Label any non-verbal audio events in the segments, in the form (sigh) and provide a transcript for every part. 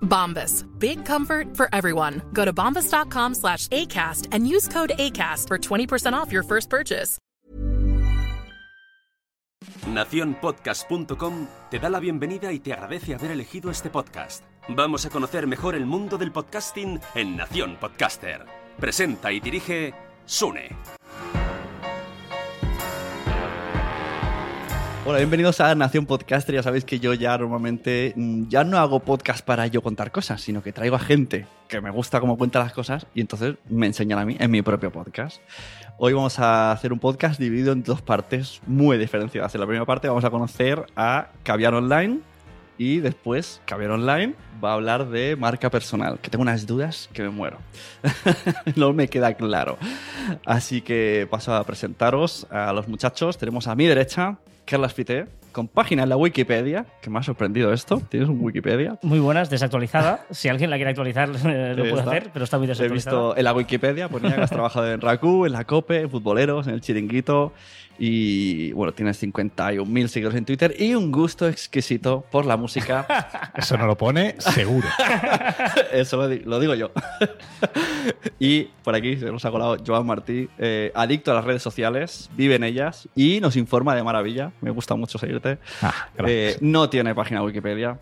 Bombas. Big comfort for everyone. Go to bombas.com slash ACAST and use code ACAST for 20% off your first purchase. Naciónpodcast.com te da la bienvenida y te agradece haber elegido este podcast. Vamos a conocer mejor el mundo del podcasting en Nación Podcaster. Presenta y dirige Sune. Hola, bienvenidos a Nación Podcaster. Ya sabéis que yo ya normalmente mm, ya no hago podcast para yo contar cosas, sino que traigo a gente que me gusta cómo cuenta las cosas y entonces me enseñan a mí en mi propio podcast. Hoy vamos a hacer un podcast dividido en dos partes muy diferenciadas. En la primera parte vamos a conocer a Caviar Online y después Caviar Online va a hablar de marca personal, que tengo unas dudas que me muero. (laughs) no me queda claro. Así que paso a presentaros a los muchachos. Tenemos a mi derecha Carlas Fité, con página en la Wikipedia, que me ha sorprendido esto. ¿Tienes un Wikipedia? Muy buenas, desactualizada. Si alguien la quiere actualizar, (laughs) lo puede hacer, pero está muy He desactualizada. visto en la Wikipedia, ponía que has trabajado en Raku, en la COPE, en Futboleros, en el Chiringuito. Y bueno, tienes 51.000 seguidores en Twitter y un gusto exquisito por la música. (laughs) Eso no lo pone seguro. (laughs) Eso lo, di- lo digo yo. y por aquí se nos ha colado Joan Martí, eh, adicto a las redes sociales, vive en ellas y nos informa de maravilla. Me gusta mucho Ah. Eh, no tiene página Wikipedia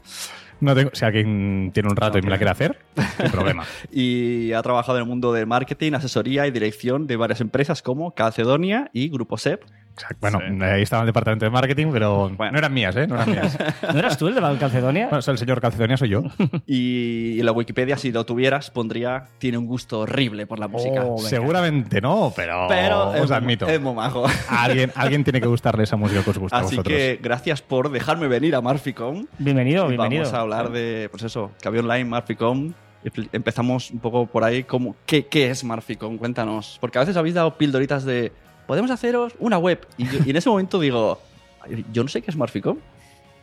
No tengo, si alguien tiene un rato y me la quiere hacer, (laughs) sin problema. y ha trabajado en el mundo del marketing, asesoría y dirección de varias empresas como Calcedonia y Grupo SEP. Exacto. Bueno, ahí estaba el departamento de marketing, pero Bueno. no eran mías, ¿eh? No eran mías. (laughs) ¿No eras tú el de la Calcedonia? Bueno, el señor Calcedonia soy yo. (laughs) Y la Wikipedia, si lo tuvieras, pondría tiene un gusto horrible por la música. Oh, venga. Seguramente no, pero, Pero os es, admito. es muy majo. A (laughs) alguien, a alguien tiene que gustarle esa música que os gusta a Así vosotros. que gracias por dejarme venir a Marficom. Bienvenido, Y bienvenido. Vamos a hablar de, pues eso, Caviar Online, Marficom. Empezamos un poco por ahí, como, ¿qué, ¿qué es Marficom? Cuéntanos. Porque a veces habéis dado pildoritas de, podemos haceros una web. Y, en ese momento digo, "Ay, yo no sé qué es Marficom.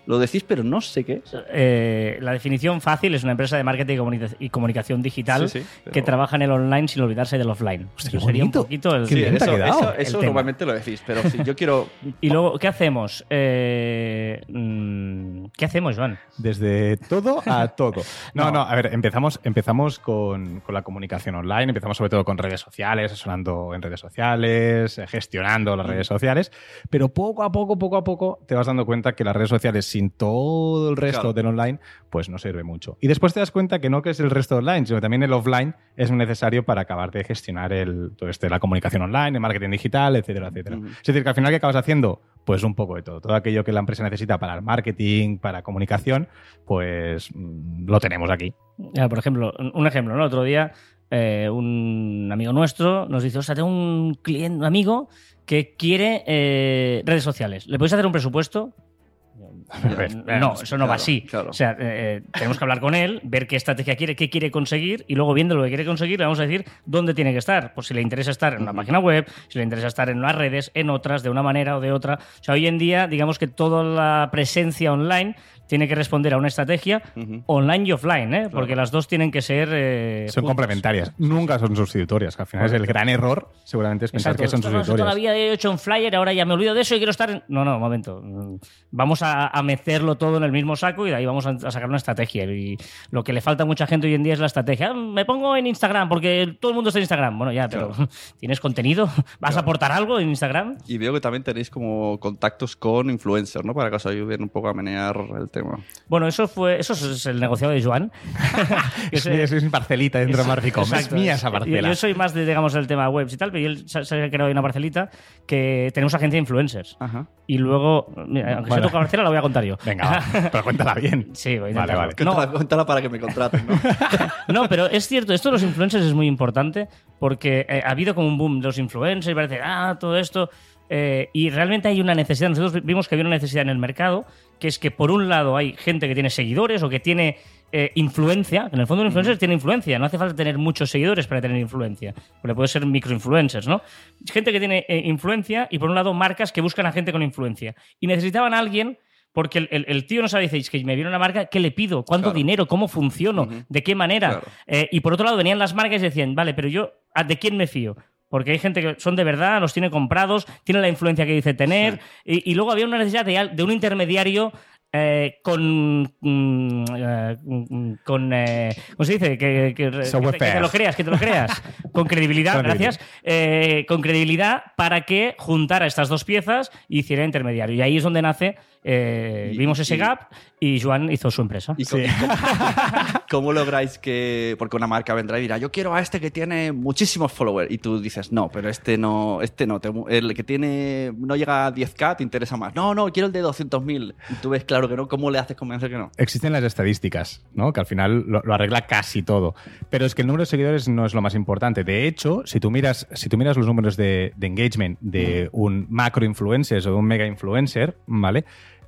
Lo decís, pero no sé qué es. Eh, la definición fácil es una empresa de marketing y comunica- y comunicación digital Sí, sí, pero- que trabaja en el online sin olvidarse del offline. Hostia, qué sería un poquito el, ha eso, quedado. eso- el eso tema. normalmente lo decís, pero si yo quiero... (laughs) Y luego, ¿qué hacemos? Eh, mm, ¿Qué hacemos, Joan? Desde todo a todo. (laughs) No, no, a ver, empezamos, empezamos con, con la comunicación online, empezamos sobre todo con redes sociales, asesorando en redes sociales, eh, gestionando las redes sociales, pero poco a poco, poco a poco te vas dando cuenta que las redes sociales sin todo el resto Claro. del online, pues no sirve mucho. Y después te das cuenta que no que es el resto online, sino que también el offline es necesario para acabar de gestionar el, todo este, la comunicación online, el marketing digital, etcétera, etcétera. Es decir, que al final, ¿qué acabas haciendo? Pues un poco de todo. Todo aquello que la empresa necesita para el marketing, para comunicación, pues mm, lo tenemos aquí. Ya, por ejemplo, un- un ejemplo, ¿no? El otro día eh, un amigo nuestro nos dice, o sea, tengo un cliente, un amigo que quiere eh, redes sociales. ¿Le podéis hacer un presupuesto? (laughs) No, eso no va así. claro. O sea, eh, tenemos que hablar con él, ver qué estrategia quiere, qué quiere conseguir y luego viendo lo que quiere conseguir le vamos a decir dónde tiene que estar. Pues si le interesa estar en una página web, si le interesa estar en unas redes, en otras, de una manera o de otra. O sea, hoy en día, digamos que toda la presencia online tiene que responder a una estrategia online y offline, ¿eh? porque las dos tienen que ser... eh, Son juntas. complementarias, nunca son sustitutorias, que al final es el gran error, seguramente es pensar Exacto. que son Esto no, sustitutorias. todavía he hecho un flyer, ahora ya me olvido de eso y quiero estar. en- No, no, un momento. Mm, Vamos a, a mecerlo todo en el mismo saco y de ahí vamos a, a sacar una estrategia. Y lo que le falta a mucha gente hoy en día es la estrategia. Ah, Me pongo en Instagram porque todo el mundo está en Instagram. Bueno, ya, pero (laughs) ¿tienes contenido? (laughs) ¿Vas a aportar algo en Instagram? Y veo que también tenéis como contactos con influencers, ¿no? Para que os ayuden un poco a menear el tema. Bueno, eso fue eso es el negociado de Joan. (laughs) Es, es mi parcelita dentro de Marficom, es mía esa Yo, parcela. yo soy más de, digamos, el tema webs y tal, pero él se, se ha creado una parcelita que tenemos agencia de influencers. Ajá. Y luego, mira, aunque Bueno. sea tu parcela, la voy a contar yo. Venga, va, (laughs) pero cuéntala bien. Sí, voy a Vale, vale. No, Cuéntala, cuéntala para que me contraten, ¿no? (laughs) no, pero es cierto, esto de los influencers es muy importante porque eh, ha habido como un boom de los influencers y parece, ah, todo esto. eh, y realmente hay una necesidad. Nosotros vimos que había una necesidad en el mercado, que es que por un lado hay gente que tiene seguidores o que tiene eh, influencia. En el fondo, un influencer tiene influencia. No hace falta tener muchos seguidores para tener influencia. Porque puede ser microinfluencers, ¿no? Gente que tiene eh, influencia y por un lado marcas que buscan a gente con influencia. Y necesitaban a alguien. Porque el, el- el tío no sabe, dice, "Es que me viene una marca, ¿qué le pido? ¿Cuánto Claro. dinero? ¿Cómo funciono? ¿De qué manera? Claro. Eh, y por otro lado venían las marcas y decían, vale, pero yo, ¿a- ¿de quién me fío? Porque hay gente que son de verdad, los tiene comprados, tiene la influencia que dice tener, y, y luego había una necesidad de un intermediario eh, con. mm, eh, con eh, ¿Cómo se dice? Que, que- que- Software que te lo creas, que te lo creas. (laughs) Con credibilidad, gracias. Con credibilidad para que juntara estas dos piezas y hiciera intermediario. Y ahí es donde nace. Y- vimos ese y- gap y Joan hizo su empresa. ¿Y cómo, cómo- (laughs) cómo lográis que.? Porque una marca vendrá y dirá, yo quiero a este que tiene muchísimos followers. Y tú dices, no, pero este no, este no. te- el que tiene no llega a 10k te interesa más. No, no, quiero el de 200.000. Y tú ves claro que no. ¿Cómo le haces convencer que no? Existen las estadísticas, ¿no? Que al final lo, lo arregla casi todo. Pero es que el número de seguidores no es lo más importante. De hecho, si tú miras, si tú miras los números de, de engagement de un macro influencer o de un mega influencer, ¿vale?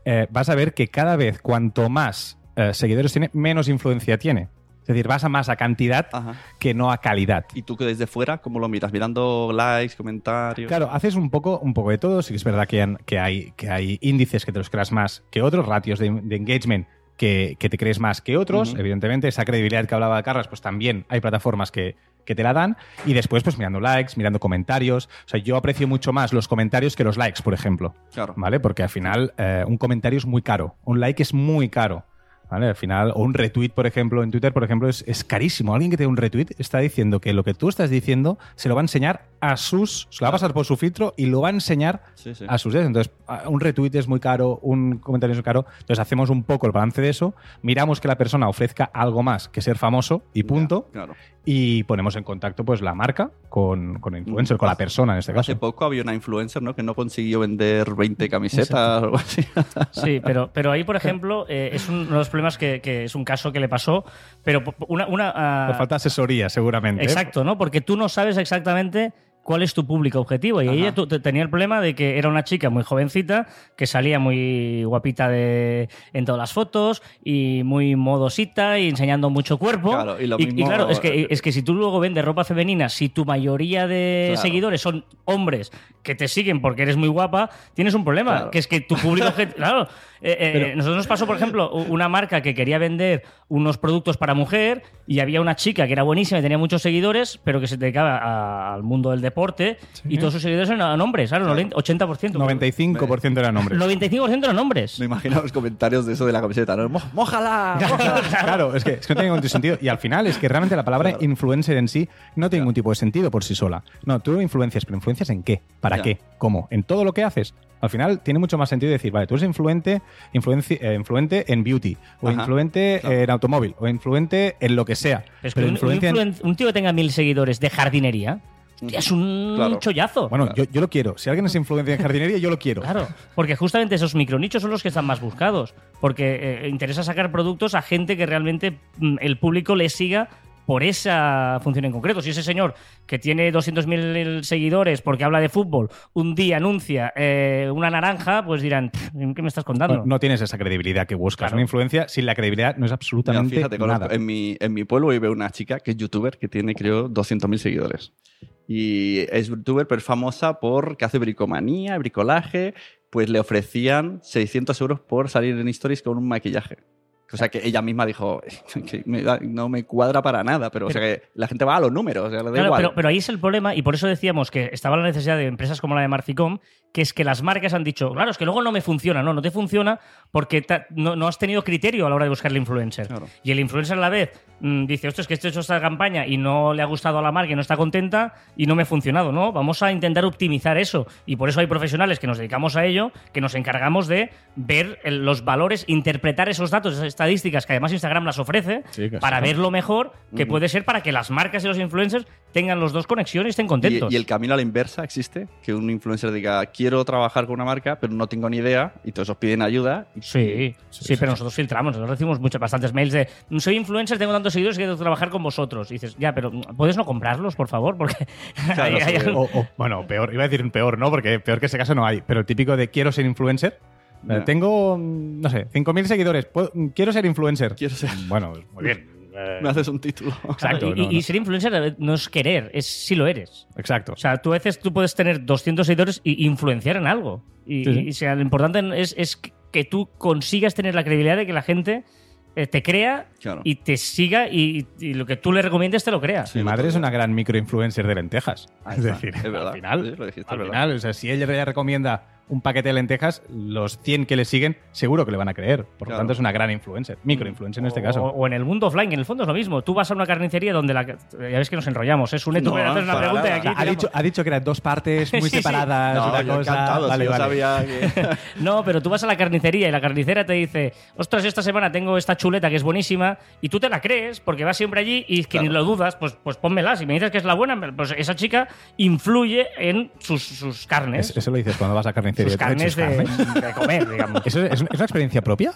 Eh, vas a ver que cada vez cuanto más eh, seguidores tiene, menos influencia tiene. Es decir, vas a más a cantidad Ajá. que no a calidad. Y tú que desde fuera, ¿cómo lo miras? Mirando likes, comentarios. Claro, haces un poco, un poco de todo. Sí que es verdad que, han- que, hay, que hay índices que te los creas más que otros, ratios de, de engagement que, que te crees más que otros. Evidentemente, esa credibilidad que hablaba Carlos, pues también hay plataformas que, que te la dan. Y después, pues mirando likes, mirando comentarios. O sea, yo aprecio mucho más los comentarios que los likes, por ejemplo. Claro. ¿Vale? Porque al final, eh, un comentario es muy caro. Un like es muy caro. ¿Vale? Al final, o un retweet, por ejemplo, en Twitter, por ejemplo, es, es carísimo. Alguien que te dé un retweet está diciendo que lo que tú estás diciendo se lo va a enseñar a sus. Se lo va a pasar por su filtro y lo va a enseñar Sí, sí. a sus dedos. Entonces, un retweet es muy caro, un comentario es muy caro. Entonces, hacemos un poco el balance de eso, miramos que la persona ofrezca algo más que ser famoso y punto, Claro. y ponemos en contacto pues la marca con, con el influencer, con la persona en este Hace caso. poco había una influencer, ¿no? Que no consiguió vender 20 camisetas o algo así. (laughs) Sí, pero, pero ahí, por ejemplo, eh, es uno de los problemas que, que es un caso que le pasó, pero una... una ah, Pues falta asesoría, seguramente. ¿eh? exacto, ¿no? Porque tú no sabes exactamente cuál es tu público objetivo. Y Ajá. ella tenía el problema de que era una chica muy jovencita, que salía muy guapita de, en todas las fotos y muy modosita y enseñando mucho cuerpo. Claro, y lo y, mismo- claro, es que, es que si tú luego vendes ropa femenina, si tu mayoría de Claro. seguidores son hombres que te siguen porque eres muy guapa, tienes un problema, Claro. que es que tu público (laughs) objetivo... Claro, eh, eh, nosotros nos pasó, por ejemplo, una marca que quería vender unos productos para mujer y había una chica que era buenísima y tenía muchos seguidores, pero que se dedicaba a- al mundo del deporte y todos sus seguidores eran hombres, claro, 80%. 95% eran hombres. 95% eran hombres. Me imagino los comentarios de eso de la camiseta, ¿no? "Mo- ¡Mójala! (laughs) mójala". Claro, es que, es que no tiene ningún sentido. Y al final es que realmente la palabra influencer en sí no tiene ningún tipo de sentido por sí sola. No, tú influencias, pero ¿influencias en qué? ¿Para Ya. qué? ¿Cómo? ¿En todo lo que haces? Al final tiene mucho más sentido decir, vale, tú eres influente, influenci- eh, influente en beauty, o Ajá, influente claro. en automóvil, o influente en lo que sea. Es que pero un, un influencia en- influen- un tío que tenga mil seguidores de jardinería hostia, es un Claro. chollazo. Bueno, yo, yo lo quiero. Si alguien es influencia en jardinería, yo lo quiero. Claro, porque justamente esos micronichos son los que están más buscados. Porque eh, interesa sacar productos a gente que realmente mm, el público le siga por esa función en concreto. Si ese señor que tiene 200.000 seguidores porque habla de fútbol, un día anuncia eh, una naranja, pues dirán, ¿qué me estás contando? No, no tienes esa credibilidad que buscas. Claro. Una influencia sin la credibilidad no es Mira, absolutamente fíjate, conozco- nada. en, mi, en mi pueblo vive una chica que es youtuber que tiene, creo, 200.000 seguidores. Y es youtuber, pero es famosa porque hace bricomanía, bricolaje. Pues le ofrecían 600 euros por salir en stories con un maquillaje. O sea que ella misma dijo (laughs) que me da- no me cuadra para nada, pero, o sea que la gente va a los números, o sea, le da Claro, igual. pero, pero ahí es el problema y por eso decíamos que estaba la necesidad de empresas como la de Marficom, que es que las marcas han dicho, claro, es que luego no me funciona, no, no te funciona porque ta- no, no has tenido criterio a la hora de buscar el influencer. Claro. Y el influencer a la vez mm, dice, esto es que esto he hecho esta campaña y no le ha gustado a la marca y no está contenta y no me ha funcionado, ¿no? Vamos a intentar optimizar eso y por eso hay profesionales que nos dedicamos a ello, que nos encargamos de ver el- los valores, interpretar esos datos, estadísticas que además Instagram las ofrece Sí, para sí. ver lo mejor que puede ser para que las marcas y los influencers tengan los dos conexiones y estén contentos. Y, y el camino a la inversa existe, que un influencer diga, quiero trabajar con una marca, pero no tengo ni idea, y todos os piden ayuda. y- Sí, sí, pero nosotros filtramos, nosotros recibimos muchos, bastantes mails de soy influencer, tengo tantos seguidores que quiero trabajar con vosotros. Y dices, ya, pero ¿puedes no comprarlos, por favor? (laughs) Porque Claro, hay- hay- sí. O- o- bueno, peor, iba a decir peor, ¿no? Porque peor que ese caso no hay. Pero el típico de quiero ser influencer. Eh. Tengo, mm, no sé, 5.000 seguidores. puedo- quiero ser influencer. Quiero ser- Bueno, muy bien. Eh, (laughs) Me haces un título. Exacto. y, no, y no. ser influencer no es querer, es si lo eres. Exacto. O sea, tú a veces tú puedes tener 200 seguidores y influenciar en algo. Y, Sí, sí. y, o sea, lo importante es, es que tú consigas tener la credibilidad de que la gente eh, te crea Claro. y te siga y, y lo que tú le recomiendes te lo crea. Sí, Mi madre es una gran microinfluencer de lentejas. Ahí es está, decir, es verdad. al final, Sí, lo dijiste, al es verdad. final, o sea, si ella recomienda un paquete de lentejas, los 100 que le siguen seguro que le van a creer. Por lo Claro. tanto, es una gran influencer, microinfluencer en este O- caso. O, en el mundo offline, en el fondo es lo mismo. Tú vas a una carnicería donde la. Ya ves que nos enrollamos. Es un hecho No, para hacer una pregunta y aquí. O ha, dicho, ha dicho que eran dos partes muy (laughs) Sí, sí. separadas, No, una yo cosa. encantado, vale, si yo vale. sabía (laughs) que... (laughs) No, pero tú vas a la carnicería y la carnicera te dice: Ostras, esta semana tengo esta chuleta que es buenísima. Y tú te la crees porque vas siempre allí y que ni Claro. lo dudas, pues, pues pónmela. Si me dices que es la buena, pues esa chica influye en sus, sus carnes. Es- Eso lo dices cuando vas a carnicería. Sus carnes ¿Sus de, carnes? de comer, digamos. ¿Eso es, es una experiencia propia?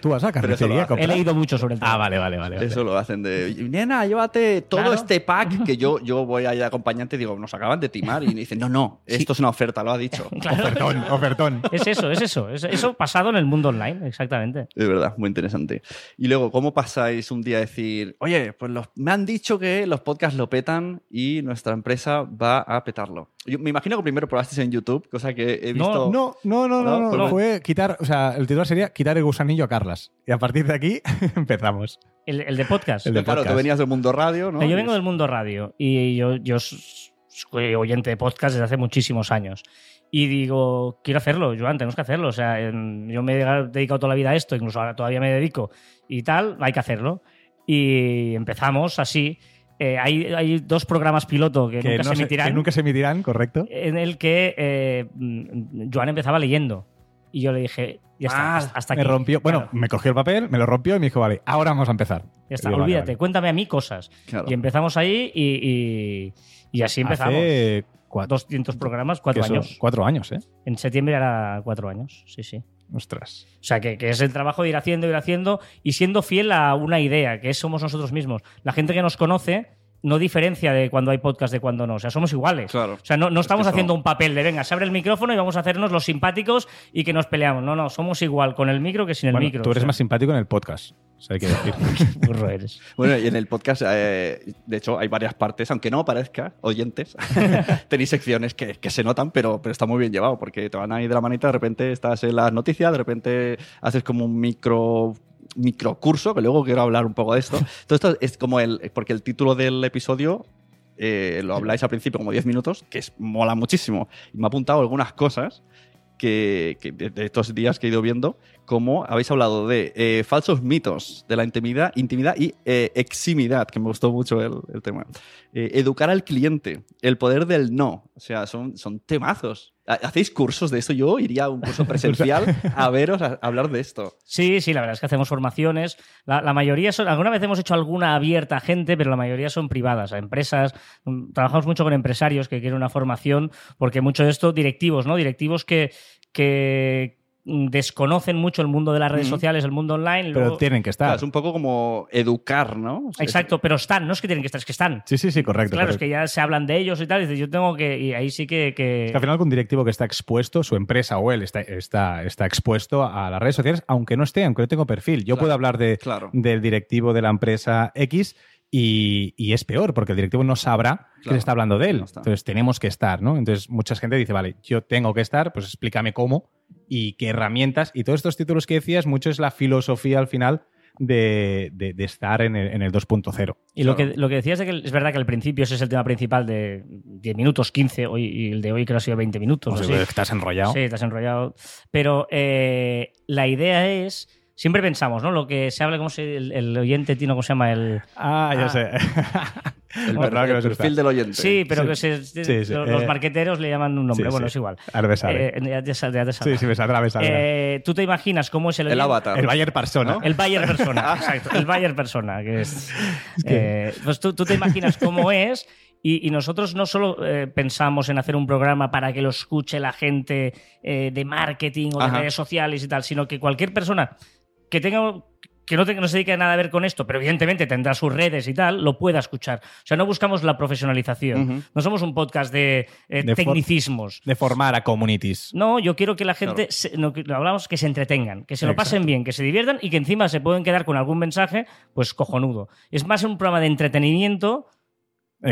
¿Tú vas a carnicería? He leído mucho sobre el tema. Ah, vale, vale, vale. vale. Eso lo hacen de. Nena, llévate todo Claro. este pack que yo, (laughs) yo voy ahí de acompañante y digo, nos acaban de timar. Y me dicen, no, no, esto es una oferta, lo ha dicho. (laughs) Claro. Ofertón, ofertón. Es eso, es eso. Es eso pasado en el mundo online, exactamente. Es verdad, muy interesante. Y luego, ¿cómo pasáis un día a decir, oye, pues los- me han dicho que los podcasts lo petan y nuestra empresa va a petarlo? Yo me imagino que primero probasteis en YouTube, cosa que he visto. No, no, no, no, No, no, pues. Fue quitar, o sea, el titular sería quitar el gusanillo a Carlas. Y a partir de aquí (laughs) empezamos. El, el de podcast. El de claro, tú podcast. venías del mundo radio, ¿no? Yo vengo del mundo radio y yo, yo soy oyente de podcast desde hace muchísimos años. Y digo, quiero hacerlo, Joan, tenemos que hacerlo. O sea, yo me he dedicado toda la vida a esto, incluso ahora todavía me dedico y tal, hay que hacerlo. Y empezamos así. Eh, hay, hay dos programas piloto que, Que, nunca no se emitirán. que nunca se emitirán, correcto. En el que eh, Joan empezaba leyendo. Y yo le dije, ya está, Ah, hasta- hasta me aquí. rompió, bueno, Claro, me cogió el papel, me lo rompió y me dijo, vale, ahora vamos a empezar. ya está, vale, olvídate, vale. cuéntame a mí cosas. Claro. Y empezamos ahí y, y- y así empezamos. Hace cuatro, 200 programas, cuatro años. Cuatro años, ¿eh? En septiembre era cuatro años, sí, sí. Ostras. O sea, que, que es el trabajo de ir haciendo, ir haciendo y siendo fiel a una idea, que es somos nosotros mismos. La gente que nos conoce no diferencia de cuando hay podcast de cuando no. O sea, somos iguales. Claro. O sea, no, no Es estamos que haciendo un papel de venga, se abre el micrófono y vamos a hacernos los simpáticos y que nos peleamos. No, no, somos igual con el micro que sin el Bueno, micro. tú eres O sea, más simpático en el podcast. Eso hay que decir. (laughs) burro eres. Bueno, y en el podcast, eh, de hecho, hay varias partes, aunque no parezca, oyentes, (laughs) tenéis secciones que, que se notan, pero, pero está muy bien llevado, porque te van ahí de la manita, de repente estás en las noticias, de repente haces como un micro microcurso, que luego quiero hablar un poco de esto. (laughs) Todo esto es como el, porque el título del episodio eh, lo habláis al principio como 10 minutos, que es, mola muchísimo. Y me ha apuntado algunas cosas que, que de de estos días que he ido viendo, como habéis hablado de eh, falsos mitos de la intimidad, intimidad y eh, eximidad, que me gustó mucho el, el tema. Eh, educar al cliente, el poder del no, o sea, son, son temazos. Ha- ¿Hacéis cursos de esto? Yo iría a un curso (laughs) (laughs) presencial a veros a, a hablar de esto. Sí, sí, la verdad es que hacemos formaciones. La, la mayoría son, alguna vez hemos hecho alguna abierta a gente, pero la mayoría son privadas, a empresas. Mm, Trabajamos mucho con empresarios que quieren una formación, porque mucho de esto, directivos, ¿no? Directivos que, que desconocen mucho el mundo de las redes sociales, el mundo online. Pero luego- tienen que estar. Claro, es un poco como educar, ¿no? Exacto, pero están, no es que tienen que estar, es que están. Sí, sí, sí, correcto. Claro, es que ya se hablan de ellos y tal, y dices, yo tengo que. Y ahí sí que. que- Es que al final, un directivo que está expuesto, su empresa o él está, está, está expuesto a las redes sociales, aunque no esté, aunque no tengo perfil. Yo Claro, puedo hablar de, claro. del directivo de la empresa X y, y es peor, porque el directivo no sabrá que Claro, se está hablando de él. no. Entonces, tenemos que estar, ¿no? Entonces, mucha gente dice, vale, yo tengo que estar, pues explícame cómo y qué herramientas. Y todos estos títulos que decías, mucho es la filosofía al final de, de- de estar en el, en el 2.0. Y lo, que, lo que decías de que es verdad que al principio ese es el tema principal de 10 minutos, 15, hoy, y el de hoy creo que ha sido 20 minutos. O estás enrollado. Sí, estás enrollado. Pero eh, la idea es. Siempre pensamos, ¿no? Lo que se habla, ¿cómo se el, el oyente tino, ¿cómo se llama? El, Ah, ya Ah. sé. (laughs) El, Bueno, que el no perfil del oyente. sí, pero Sí. que se- Sí, sí, los eh, marqueteros le llaman un nombre. sí, bueno, sí. es igual. Ahora me sale. Eh, ya te sal- ya te Sí, saldrá. sí, me saldrá, me saldrá. Eh, Tú te imaginas cómo es el, El avatar. el Bayer Persona. El Bayer persona, (laughs) exacto. El Bayer persona, que es. (laughs) eh, pues tú, tú te imaginas cómo es. Y, y nosotros no solo eh, pensamos en hacer un programa para que lo escuche la gente eh, de marketing o de Ajá. redes sociales y tal, sino que cualquier persona que tenga que no, te- que no se dedique a nada a ver con esto, pero evidentemente tendrá sus redes y tal, lo pueda escuchar. O sea, no buscamos la profesionalización. No somos un podcast de, eh, De for- tecnicismos. De formar a communities. No, yo quiero que la gente, Claro. se- no, que- lo hablamos, que se entretengan, que se lo Exacto. pasen bien, que se diviertan y que encima se pueden quedar con algún mensaje, pues cojonudo. Es más un programa de entretenimiento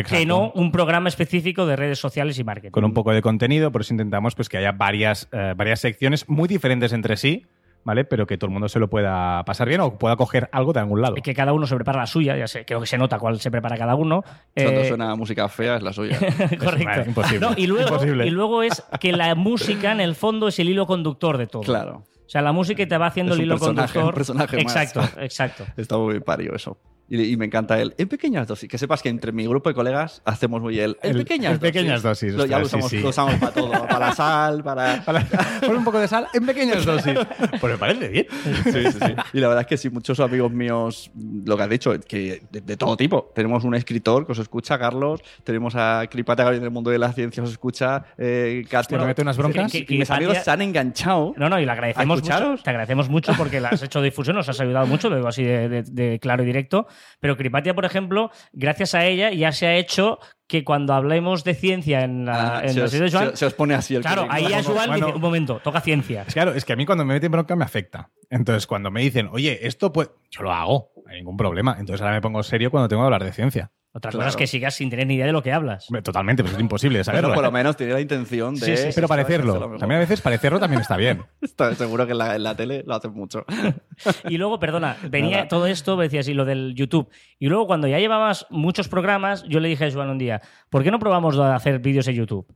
que no un programa específico de redes sociales y marketing. Con un poco de contenido, por eso intentamos pues, que haya varias, eh, varias secciones muy diferentes entre sí, ¿vale? Pero que todo el mundo se lo pueda pasar bien o pueda coger algo de algún lado. Y que cada uno se prepara la suya, ya sé, creo que se nota cuál se prepara cada uno. Cuando Eh, suena música fea es la suya. (laughs) Correcto. Imposible. No, y, luego, Imposible. y luego es que la música, en el fondo, es el hilo conductor de todo. claro. O sea, la música te va haciendo Es el hilo personaje, conductor. un personaje más. exacto, exacto. (laughs) Está muy pario eso. Y, y me encanta él. En pequeñas dosis. Que sepas que entre mi grupo de colegas hacemos muy el. En El- pequeñas en dosis. pequeñas dosis, Lo- ya lo usamos, sí, sí. lo usamos para todo. Para la sal, para. (laughs) Para- Pon un poco de sal en pequeñas dosis. Pues me parece bien. Sí, sí, sí. Y la verdad es que sí, muchos amigos míos, lo que has dicho, que de, de todo tipo. Tenemos un escritor que os escucha, Carlos. Tenemos a Cripata, que viene del mundo de la ciencia, os escucha. Eh, mete unas broncas. que- Y mis amigos se han enganchado. No, no, y le agradecemos mucho. Te agradecemos mucho porque le has hecho difusión, nos has ayudado mucho, lo digo así de, de- de claro y directo. Pero Cripatia, por ejemplo, gracias a ella ya se ha hecho que cuando hablemos de ciencia en la, Ah, en se, la os, serie de Joan, se- se os pone así el claro, ahí ya Joan bueno. dice, un momento, toca ciencia. Claro, es que a mí cuando me meten bronca me afecta. Entonces, cuando me dicen, oye, esto pues, yo lo hago, no hay ningún problema. Entonces ahora me pongo serio cuando tengo que hablar de ciencia. Otra Claro. cosa es que sigas sin tener ni idea de lo que hablas. Totalmente, pues es imposible de Pero saberlo. por lo menos tiene la intención de. Sí, sí, sí, Pero parecerlo. También a veces parecerlo también está bien. (laughs) Estoy seguro que en la, en la tele lo hacen mucho. (laughs) Y luego, perdona, venía Nada. todo esto, me decías, y lo del YouTube. Y luego, cuando ya llevabas muchos programas, yo le dije a Joan un día, ¿por qué no probamos a hacer vídeos en YouTube?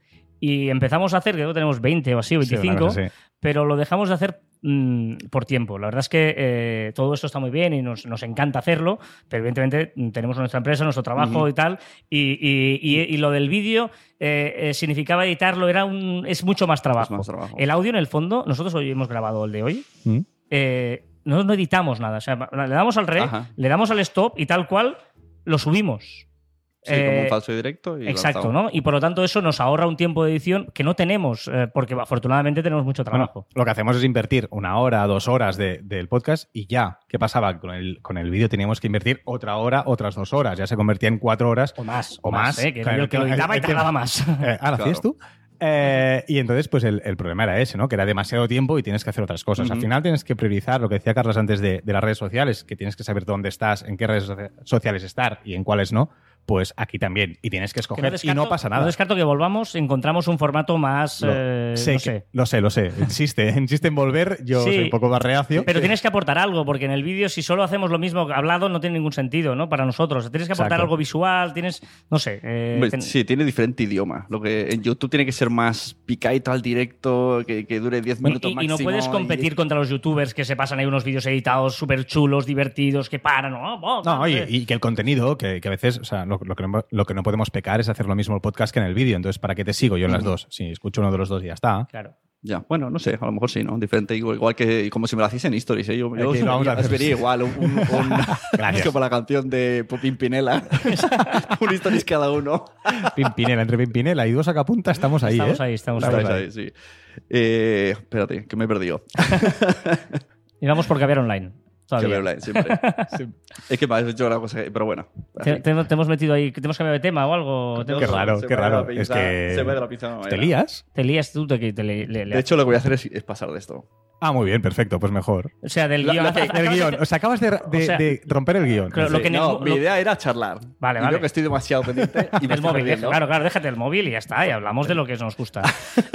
Y empezamos a hacer, creo que tenemos 20 o así, o Sí, una 25, cosa así. pero lo dejamos de hacer mm, por tiempo. La verdad es que eh, todo esto está muy bien y nos, nos encanta hacerlo, pero evidentemente tenemos nuestra empresa, nuestro trabajo y tal, y, y- y- y lo del vídeo eh, eh, significaba editarlo, era un, es mucho más trabajo. más trabajo. El audio, en el fondo, nosotros hoy hemos grabado el de hoy, ¿Mm? no, no editamos nada. O sea, le damos al Ajá. le damos al stop y tal cual lo subimos. Sí, como Eh, un falso directo. Y Exacto, lanzado. ¿no? Y por lo tanto eso nos ahorra un tiempo de edición que no tenemos, eh, porque afortunadamente tenemos mucho trabajo. Bueno, lo que hacemos es invertir una hora, dos horas de- del podcast y ya. ¿Qué pasaba? Con el, con el vídeo teníamos que invertir otra hora, otras dos horas. Ya se convertía en cuatro horas. o más. O más. ¿eh? Que Claro, el que lo editaba y tardaba más. (laughs) Eh, ah, ¿lo hacías tú? Eh, y entonces, pues el, el problema era ese, ¿no? Que era demasiado tiempo y tienes que hacer otras cosas. Al final tienes que priorizar lo que decía Carlos antes de, de las redes sociales, que tienes que saber dónde estás, en qué redes socia- sociales estar y en cuáles no. Pues aquí también. Y tienes que Que escoger y no pasa nada. No descarto que volvamos, encontramos un formato más. Lo, eh, sé no que- lo sé, lo sé. (laughs) Insiste, (laughs) insiste en volver. Yo Sí. soy un poco más reacio. Pero tienes que aportar algo, porque en el vídeo, si solo hacemos lo mismo hablado, no tiene ningún sentido, ¿no? Para nosotros. Tienes que aportar Exacto. algo visual, tienes. No sé. eh, ten- Sí, tiene diferente idioma. Lo que en YouTube tiene que ser más picadito al directo, que, que dure 10 Bueno, minutos y, y no puedes competir contra los youtubers que se pasan ahí unos vídeos editados súper chulos, divertidos, que paran. ¿no? Oh, No, y, sé. y que el contenido, que, que a veces, o sea, lo, lo que no, lo que no podemos pecar es hacer lo mismo el podcast que en el vídeo. Entonces, ¿para qué te sigo yo en las dos? Si escucho uno de los dos y ya está. Claro. Ya, bueno, no sé, a lo mejor sí, ¿no? Diferente, igual, igual que como si me lo hacéis en Stories, ¿eh? Yo, yo Aquí vamos a os hacer. vería igual, un, un, (laughs) un- Gracias. como la canción de Popín Pinela. (laughs) un Stories cada uno. Pimpinela, entre Pimpinela y dos sacapuntas estamos ahí, Estamos ¿eh? ahí, estamos ahí. ahí, sí. Eh, espérate, que me he perdido. (laughs) Y vamos por caviar online. Todavía. me habláis siempre. (laughs) Es que me has hecho una cosa, que- pero bueno. Te, te- te hemos metido ahí, que te hemos cambiado de tema o algo. Qué hemos- raro, qué raro. la Es pinza- que. se me ido la pinza de una ¿Te lías? te lías tú, te, te- le- De hecho, lo que voy a hacer es, es pasar de esto. Ah, muy bien, perfecto, pues mejor. o sea, del guion. acabas Del de- guion. O sea, acabas de, de- O sea, de romper el guion. Claro, lo Sí, que en el no, mi idea era charlar. Vale, y vale. veo que estoy demasiado pendiente y (laughs) me del estoy móvil, claro, claro, déjate el móvil y ya está, y hablamos de lo que nos gusta. (laughs)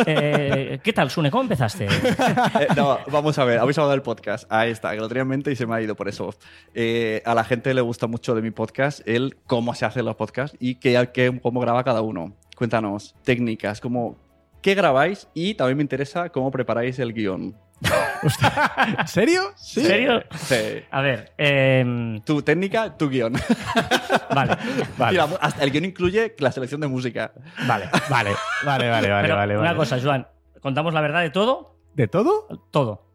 Eh, ¿Qué tal, Sune? ¿Cómo empezaste? Eh, no, vamos a ver, habéis hablado del podcast. Ahí está, que lo tenía en mente y se me ha ido por eso. Eh, a la gente le gusta mucho de mi podcast el cómo se hacen los podcasts y qué, qué- cómo graba cada uno. Cuéntanos, técnicas, cómo, qué grabáis y también me interesa cómo preparáis el guion. (laughs) ¿En serio? ¿En serio? Sí. A ver, eh, Tu técnica, tu guion. (laughs) vale, Vale. Mira, hasta el guion incluye la selección de música. vale. Vale, (laughs) vale, vale, vale, Pero vale, una vale. cosa, Joan, ¿contamos la verdad de todo? ¿De todo? Todo.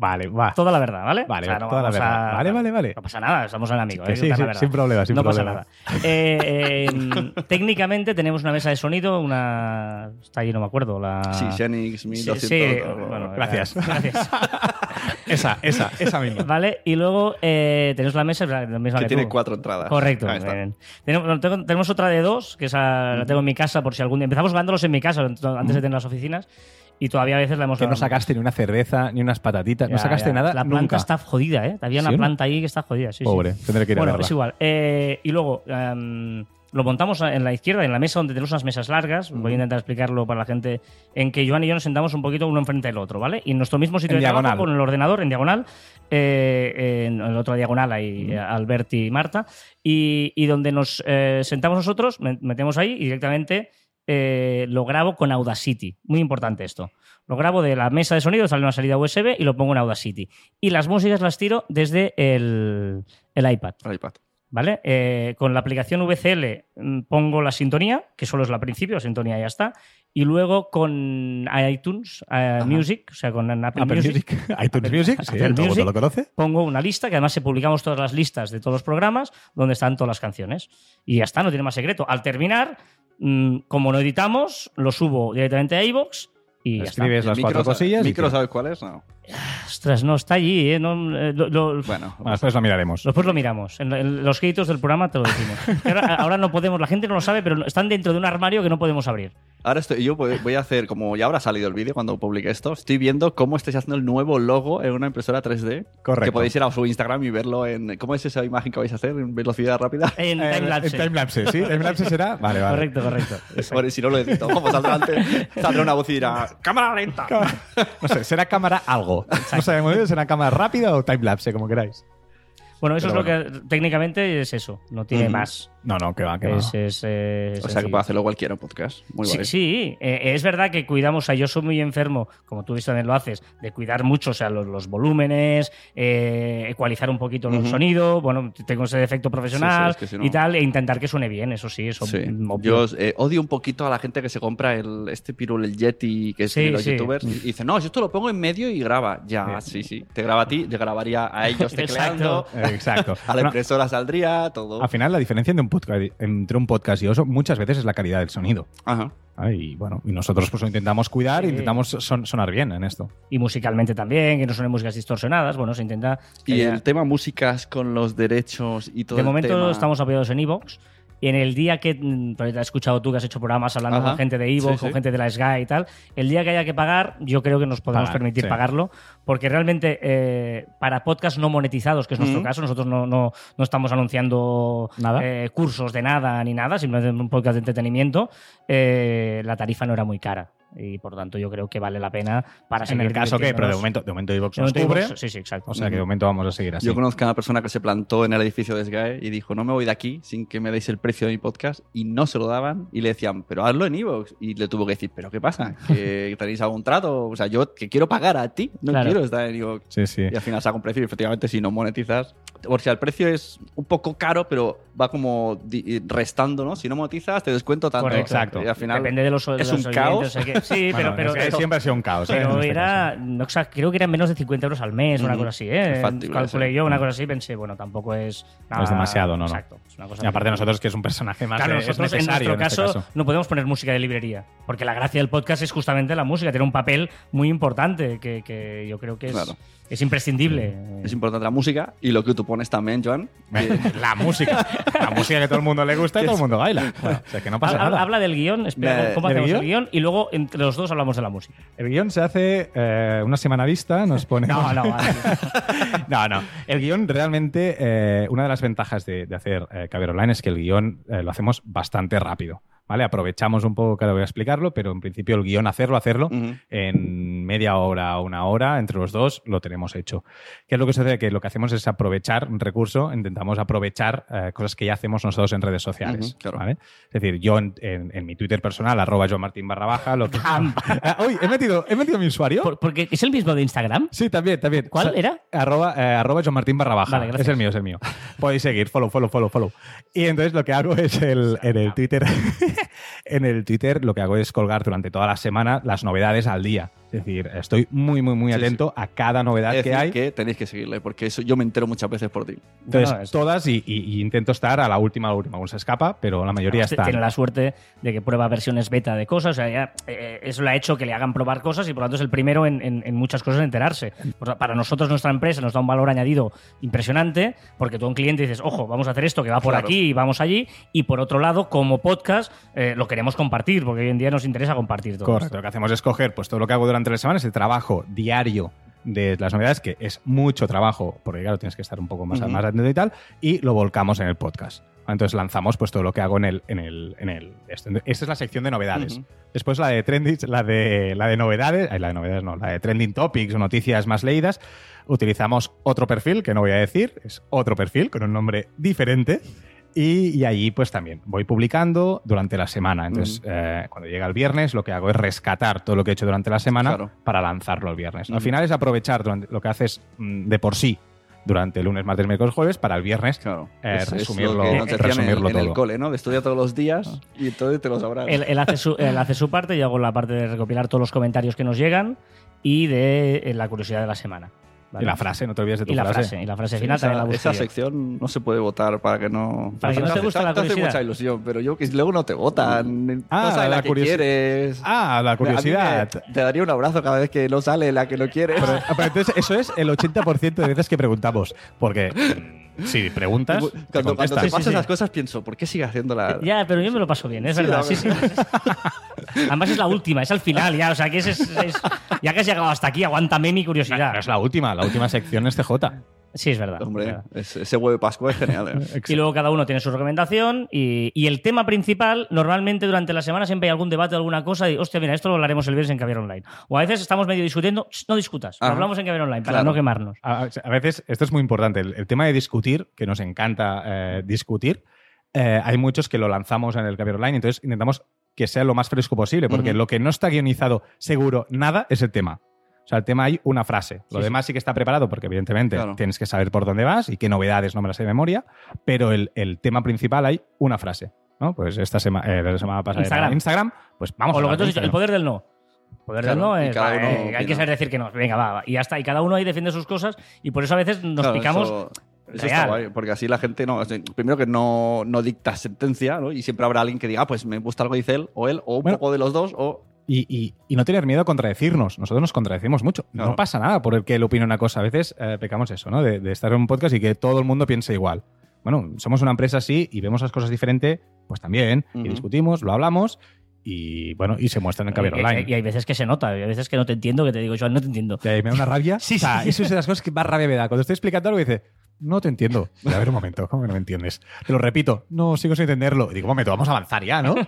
Vale, va. Toda la verdad, ¿vale? Vale, O sea, no toda la vamos verdad. a- Vale, vale, vale. No pasa nada, somos un amigo. Que ¿eh? sí, sí, sin problema, sin no problema. pasa nada. Eh, eh, (laughs) técnicamente tenemos una mesa de sonido, una. Está allí, no me acuerdo. La... Sí, Xenix, Sí, 1200. sí, o- bueno, Gracias. Gracias. (laughs) Esa, esa, esa misma. Vale, y luego eh, tenemos la mesa, la misma que que tiene tú. cuatro entradas. Correcto. Ahí está. bien. Tenemos, tenemos otra de dos, que esa la tengo en mi casa por si algún día. Empezamos grabándolos en mi casa antes de tener las oficinas y todavía a veces la hemos Que no sacaste ni una cerveza, ni unas patatitas. no sacaste ya. nada La planta nunca. está jodida, ¿eh? Había una ¿Sí planta ahí que está jodida. Sí, sí. Pobre, tendré que ir a Bueno, verla. es igual. Eh, y luego em, lo montamos en la izquierda, en la mesa donde tenemos unas mesas largas. Voy a intentar explicarlo para la gente. En que Joan y yo nos sentamos un poquito uno enfrente del otro, ¿vale? Y en nuestro mismo sitio En de trabajo, diagonal. con el ordenador en diagonal. eh, en el otro diagonal hay Albert y Marta. Y, y donde nos eh, sentamos nosotros, me- metemos ahí y directamente eh, lo grabo con Audacity. Muy importante esto. Lo grabo de la mesa de sonido, sale una salida USB y lo pongo en Audacity. Y las músicas las tiro desde el, el iPad. El iPad. ¿Vale? Eh, con la aplicación VCL mm, pongo la sintonía, que solo es la principio, la sintonía ya está. Y luego con iTunes eh, Music, o sea, con Apple, Apple Music, Music. (laughs) (laughs) iTunes Music, sí, Apple Music. lo conoce. pongo una lista, que además se publicamos todas las listas de todos los programas, donde están todas las canciones. Y ya está, no tiene más secreto. Al terminar, como no editamos, lo subo directamente a iVoox y. Escribes las ¿El cuatro micro, cosillas. y ¿Micro tira. sabes cuál es? No. Ostras, no, está allí, ¿eh? No, eh, lo- lo- Bueno, Bueno, después lo miraremos. Después lo miramos. En, en los créditos del programa te lo decimos. (laughs) Ahora, ahora no podemos, la gente no lo sabe, pero están dentro de un armario que no podemos abrir. Ahora estoy, yo voy a hacer, como ya habrá salido el vídeo cuando publique esto, estoy viendo cómo estáis haciendo el nuevo logo en una impresora 3D. Correcto. Que podéis ir a su Instagram y verlo en... ¿Cómo es esa imagen que vais a hacer en velocidad rápida? En Eh, timelapse. en timelapse, ¿sí? ¿Timelapse será? Vale, vale. Correcto, correcto. Bueno, y si no lo edito, como saldrá antes, saldrá una voz y dirá ¡Cámara lenta! No sé, será cámara algo. No sabemos bien, será cámara rápida o timelapse, como queráis. Bueno, eso Pero es lo que técnicamente es eso. No tiene más. No, no, que va, que va. Es, es, eh, O sea que puede hacerlo cualquiera en podcast. Muy Sí, guay. sí, eh, es verdad que cuidamos, o sea, yo soy muy enfermo, como tú también lo haces, de cuidar mucho, o sea, los, los volúmenes, eh, ecualizar un poquito el Ujú. sonido, bueno, tengo ese defecto profesional Sí, sí, es que si no- y tal, e intentar que suene bien, eso sí, eso Sí. obvio. Yo eh, odio un poquito a la gente que se compra el, este pirul, el Yeti, que es Sí, de los sí. youtubers, y dice, no, yo esto lo pongo en medio y graba. Ya, sí, sí. Te graba a ti, te grabaría a ellos (laughs) tecleando, Eh, Exacto. (laughs) a la impresora saldría, todo. al final, la diferencia entre un, podcast, entre un podcast y otro muchas veces es la calidad del sonido. Ajá. Ah, Y bueno, y nosotros pues lo intentamos cuidar, Sí. intentamos son- sonar bien en esto. Y musicalmente también, que no son músicas distorsionadas, bueno, se intenta... Y haya- el tema músicas con los derechos y todo de el momento tema- estamos apoyados en Evox. Y en el día que, mm, porque te has escuchado tú que has hecho programas hablando Ajá. con gente de Sí, sí. con gente de la Sky y tal, el día que haya que pagar, yo creo que nos podemos Pagar, permitir sí. pagarlo, porque realmente eh, para podcasts no monetizados, que es nuestro caso, nosotros no, no, no estamos anunciando Nada. eh, cursos de nada ni nada, simplemente un podcast de entretenimiento, eh, la tarifa no era muy cara. Y por tanto yo creo que vale la pena para En el caso que, pero de momento, de momento iVoox De nos cubre. sí, sí, exacto. O sea que de momento vamos a seguir así. Yo conozco a una persona que se plantó en el edificio de Sky y dijo, no me voy de aquí sin que me deis el precio de mi podcast. Y no se lo daban y le decían, pero hazlo en Evox. Y le tuvo que decir, ¿pero qué pasa? ¿Que (laughs) tenéis algún trato? O sea, yo que quiero pagar a ti, no Claro. quiero estar en Evox. Sí, sí. Y al final saca un precio y efectivamente si no monetizas... O sea, el precio es un poco caro, pero va como restando, ¿no? Si no monetizas, te descuento tanto. Correcto. Exacto. Y al final Depende de los, de es los un oyentes, caos. o sea que Sí, pero, Bueno, pero, es que siempre ha sido un caos. ¿eh? pero este era, no, o sea, creo que eran menos de 50 euros al mes, una Ujú. cosa así, ¿eh? Factible, Calculé sí. yo una cosa así, pensé, bueno, tampoco es. No es demasiado, no, no. Exacto. es una cosa Y aparte nosotros, que es un personaje más Claro, de- es nosotros en nuestro este caso, no podemos poner música de librería, porque la gracia del podcast es justamente la música, tiene un papel muy importante que, que yo creo que es, Claro. es imprescindible. Es importante la música y lo que tú pones también, Joan. (laughs) La música. La música que a todo el mundo le gusta y (laughs) todo el mundo baila. o sea, que no pasa Habla, nada. habla del guion, espera, ¿cómo ¿del hacemos el guion? guion? Y luego los dos hablamos de la música. El guion se hace eh, una semana vista, nos pone. (laughs) No, no, vale. (laughs) no, no. El guion realmente, eh, una de las ventajas de, de hacer eh, Caber Online es que el guion eh, lo hacemos bastante rápido. ¿Vale? Aprovechamos un poco que ahora voy a explicarlo, pero en principio el guion, hacerlo, hacerlo, en media hora o una hora, entre los dos, lo tenemos hecho. ¿Qué es lo que sucede? Que lo que hacemos es aprovechar un recurso, intentamos aprovechar eh, cosas que ya hacemos nosotros en redes sociales. Claro. ¿vale? Es decir, yo en, en- en mi Twitter personal, arroba Joan Martín barra baja, lo que... (laughs) Ah, uy, ¿he metido, ¿he metido mi usuario? Por- porque es el mismo de Instagram. Sí, también, también. ¿Cuál O sea, era? Arroba, eh, arroba Joan Martín barra baja. Vale, gracias. es el mío, es el mío. Podéis seguir, follow, follow, follow, follow. Y entonces lo que hago es el, en el Twitter, (laughs) en el Twitter lo que hago es colgar durante toda la semana las novedades al día. Es decir, estoy muy, muy, muy Sí, atento a cada novedad Es que decir, hay. que tenéis que seguirle, porque eso yo me entero muchas veces por ti. Entonces, Bueno, es- todas y, y- y intento estar a la última, a la última. Uno se escapa, pero la mayoría están. Tiene la suerte de que prueba versiones beta de cosas. O sea, ya, eh, eso le ha hecho que le hagan probar cosas y por lo tanto es el primero en, en- en muchas cosas en enterarse. Para nosotros, nuestra empresa nos da un valor añadido impresionante porque tú a un cliente dices, ojo, vamos a hacer esto que va por Claro. aquí y vamos allí. Y por otro lado, como podcast, eh, lo queremos compartir porque hoy en día nos interesa compartir todo. Correcto. esto. Lo que hacemos es coger pues, todo lo que hago durante la semana, ese trabajo diario de las novedades, que es mucho trabajo, porque claro, tienes que estar un poco más, más atento y tal, y lo volcamos en el podcast. Entonces lanzamos pues todo lo que hago en el. En el, en el esto. Esta es la sección de novedades. Después la de trending, la de, la de novedades, ay, la de novedades no, la de trending topics o noticias más leídas. Utilizamos otro perfil, que no voy a decir, es otro perfil con un nombre diferente. Y, y allí, pues también voy publicando durante la semana. Entonces, eh, cuando llega el viernes, lo que hago es rescatar todo lo que he hecho durante la semana Claro. para lanzarlo el viernes. Al final es aprovechar durante- lo que haces mm, de por sí durante el lunes, martes, miércoles, jueves para el viernes Claro. eh, Es- es lo resumirlo, que nos decían resumirlo en, en el todo. cole, ¿no? Estudia todos los días y entonces te lo sabrás. Él, él hace su, él hace su parte, yo hago la parte de recopilar todos los comentarios que nos llegan y de eh, la curiosidad de la semana. ¿Vale? Y la frase, no te olvides de tu Y la frase. frase, y la frase Sí, final también la esa, busco esa yo. sección no se puede votar para que no. Para que no te guste la te hace curiosidad. mucha ilusión, pero yo que luego no te votan. Ah, no sabes la la, que quieres. Ah, la A mí me- curiosidad. te daría un abrazo cada vez que no sale la que no quieres. Pero, pero entonces, eso es el 80% de veces que preguntamos. Porque mm, si preguntas, te cuando, cuando contestan. te Sí, sí, sí. esas cosas pienso, ¿por qué sigue haciendo la.? Ya, pero yo me lo paso bien, es Sí, verdad. la Sí, sí. Además es la última, es al final ya. O sea que es, es- es- ya que has llegado hasta aquí, aguántame mi curiosidad. no es la última, la última sección es TJ. Sí, es verdad. es Hombre, verdad. ese huevo de Pascua es genial. ¿eh? (laughs) Y luego cada uno tiene su recomendación y, y el tema principal, normalmente durante la semana siempre hay algún debate, alguna cosa y, hostia, mira, esto lo hablaremos el viernes en Caviar Online. O a veces estamos medio discutiendo, "Shh, no discutas, lo hablamos en Caviar Online para Claro. no quemarnos. A, a veces, esto es muy importante, el, el tema de discutir, que nos encanta eh, discutir, eh, hay muchos que lo lanzamos en el Caviar Online, entonces intentamos que sea lo más fresco posible, porque lo que no está guionizado seguro nada es el tema. O sea, el tema hay una frase. Lo Sí, demás sí que está preparado porque evidentemente Claro. tienes que saber por dónde vas y qué novedades no me las sé de memoria, pero el, el tema principal hay una frase. ¿no? Pues esta sema- eh, la semana pasada Instagram. Instagram, pues vamos o a lo que dicho, el poder del no. El poder del no es, cada va, uno eh, hay que saber decir que no. Venga, va, va, y ya está. Y cada uno ahí defiende sus cosas y por eso a veces nos Claro, picamos. Eso, eso está guay, porque así la gente no. Primero que no, no dicta sentencia, ¿no? Y siempre habrá alguien que diga, ah, pues me gusta algo dice él, o él, o un Bueno. poco de los dos, o. Y, y- y no tener miedo a contradecirnos. Nosotros nos contradecimos mucho. Claro. No pasa nada por el que él opine una cosa. A veces eh, pecamos eso, ¿no? De, de estar en un podcast y que todo el mundo piense igual. Bueno, somos una empresa así y vemos las cosas diferente, pues también. Y Ujú. discutimos, lo hablamos y bueno, y se muestra en el Caber y, Online. y hay veces que se nota, y hay veces que no te entiendo, que te digo, yo no te entiendo. Y ahí me da una rabia. (laughs) Sí, o sea, sí. eso es de las cosas que más rabia me da. Cuando estoy explicando algo y dice, no te entiendo. A ver un momento, ¿cómo que no me entiendes? Te lo repito, no, sigo sin entenderlo. Y digo, un momento, vamos a avanzar ya, ¿no? (laughs)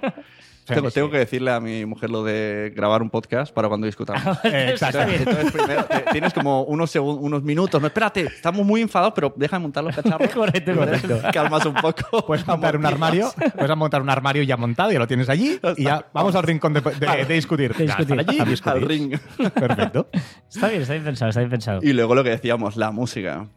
O sea, tengo, sí. tengo que decirle a mi mujer lo de grabar un podcast para cuando discutamos. (laughs) Eso exacto. Entonces, primero te- tienes como unos, segun- unos minutos. No, espérate, estamos muy enfadados, pero deja de montar los cacharros. (laughs) Correcto, correcto. Calmas un poco. Puedes montar un armario, puedes montar un armario ya montado, ya lo tienes allí y ya vamos al rincón de, de- de discutir. De Ya, discutir. allí, a discutir. Al ring. Perfecto. Está bien, está bien pensado, está bien pensado. Y luego lo que decíamos, la música.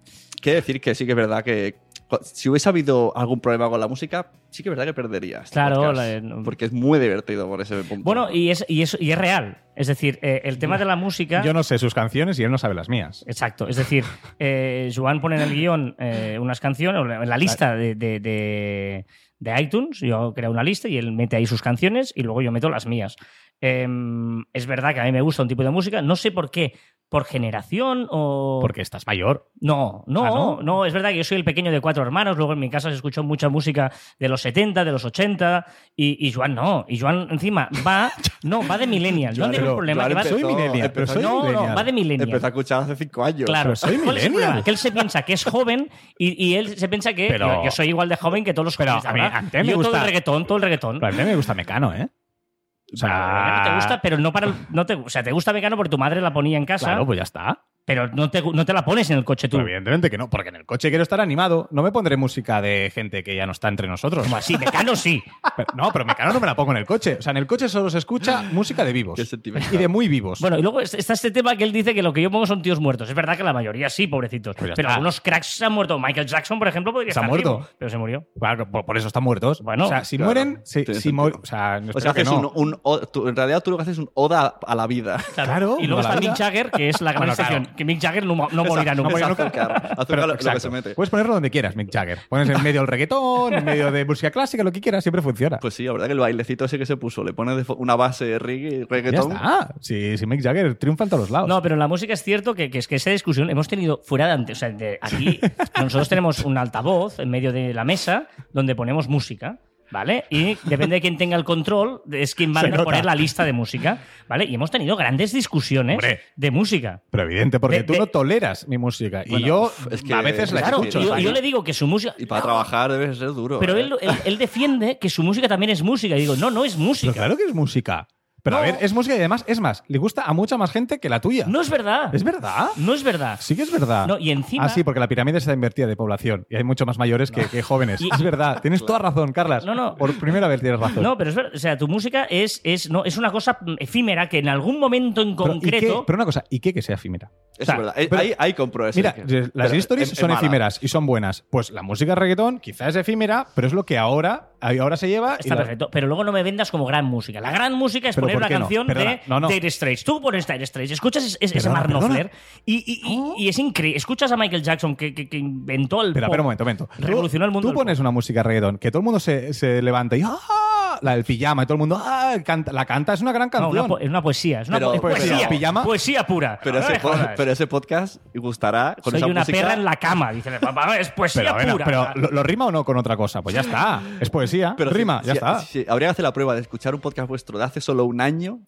Quiere decir que sí que es verdad que si hubiese habido algún problema con la música, sí que es verdad que perdería. este Claro, podcast, la- no- porque es muy divertido por ese punto. Bueno, y es, y es, y es real. Es decir, eh, el tema de la música. Yo no sé sus canciones y él no sabe las mías. Exacto. Es decir, eh, Joan pone en el guion eh, unas canciones, en la lista de, de- de- de iTunes, yo creo una lista y él mete ahí sus canciones y luego yo meto las mías. Em, es verdad que a mí me gusta un tipo de música, no sé por qué, por generación o... Porque estás mayor. No, no, Ah, no, ¿no? es verdad que yo soy el pequeño de cuatro hermanos, luego en mi casa se escuchó mucha música de los 70, de los 80, y, y Joan no, y Joan encima va, (laughs) no, va de millennial. Joan tiene un problema Joan que va Soy millennial, pero soy No, no, millennial. va de millennial. Empezó a escuchar hace cinco años. Claro, Pero soy ¿Cuál es el millennial. Que él se piensa que es joven y, y él se piensa que Pero- yo, yo soy igual de joven que todos los Pero jóvenes. a mí- a mí me yo todo el reggaetón, todo el reggaetón. Pero a mí me gusta Mecano, ¿eh? O sea, te gusta, pero no para el- no te, o sea, te gusta Mecano porque tu madre la ponía en casa, Claro, pues ya está. Pero no te, no te la pones en el coche tú. Pero evidentemente que no, porque en el coche quiero estar animado. No me pondré música de gente que ya no está entre nosotros. Como así, Mecano sí. (laughs) Pero- no, pero Mecano no me la pongo en el coche. O sea, en el coche solo se escucha música de vivos. Y de muy vivos. Bueno, y luego es- está este tema que él dice que lo que yo pongo son tíos muertos. Es verdad que la mayoría sí, pobrecitos. Pues pero está. algunos cracks se han muerto. Michael Jackson, por ejemplo, podría ¿Se ha muerto? vivo, pero se murió. Claro, por, por eso están muertos. Bueno, o sea, si claro, mueren, si, tiene si sentido. mu- o sea, O espero sea, que no. un, un o- tú- en realidad tú lo que haces es un oda a la vida. Claro, y luego está. Mick Jagger, que es la gran Bueno, excepción. Que Mick Jagger no, mo- no morirá No nunca. Pero, lo, lo que se mete. Puedes ponerlo donde quieras, Mick Jagger. Pones en medio el reggaetón, en medio de música clásica, lo que quieras, siempre funciona. Pues sí, la verdad que el bailecito ese que se puso, le pones de una base reggae, ya reggaetón. está. Si, si Mick Jagger triunfa en todos los lados. No, pero en la música es cierto que, que es que esa discusión hemos tenido fuera de antes. O sea, de aquí (laughs) nosotros tenemos un altavoz en medio de la mesa donde ponemos música. ¿Vale? Y depende de quién tenga el control, es quien Se manda a nota. poner la lista de música. ¿Vale? Y hemos tenido grandes discusiones Hombre. de música. Pero evidente, porque De- tú de- no toleras mi música. y yo es que- a veces la Claro, escucho. y yo, yo le digo que su música. Y para trabajar debe ser duro. Pero ¿eh? él, él, él defiende que su música también es música. Y digo, no, no es música. Pero claro que es música. Pero a ver, es música y además, es más, le gusta a mucha más gente que la tuya. No es verdad. ¿Es verdad? No es verdad. Sí que es verdad. No, y encima- Ah, sí, porque la pirámide está invertida de población y hay mucho más mayores que, que jóvenes. Y- Es verdad, (laughs) tienes toda razón, Carlas. No, no. Por primera vez tienes razón. No, pero es verdad. O sea, tu música es, es, no, es una cosa efímera que en algún momento en pero, ¿y qué? concreto. Pero una cosa, ¿y qué que sea efímera? Eso O sea, es verdad. Pero- ahí, ahí compro eso. Mira, Que- las pero stories es- es son mala. efímeras y son buenas. Pues la música reggaetón quizás es efímera, pero es lo que ahora, ahora se lleva. y Está la- perfecto, pero luego no me vendas como gran música. La gran música es ¿Pero poner una canción de. Dire Straits. Tú pones Dire Straits, escuchas es- es- ese Mark. Knopfler y, es increíble. Escuchas a Michael Jackson que, inventó el. Espera, espera un momento, momento. Revolucionó el mundo. Tú pones una música reggaetón que todo el mundo se, se levanta y ¡ah! La del pijama y todo el mundo ¡ah! Canta- la canta, es una gran No, canción. una es una poesía. Es una Pero- po- es Poesía, poesía. pijama. Poesía pura. Pero No ese, me po- jodas. pero ese podcast gustará con Soy esa una música. perra en la cama. Dice, papá, es poesía pero, pura. pero ¿lo, lo rima o no con otra cosa? Pues ya está. Es poesía. Pero rima, si- ya si- está. si- habría que hacer la prueba de escuchar un podcast vuestro de hace solo un año.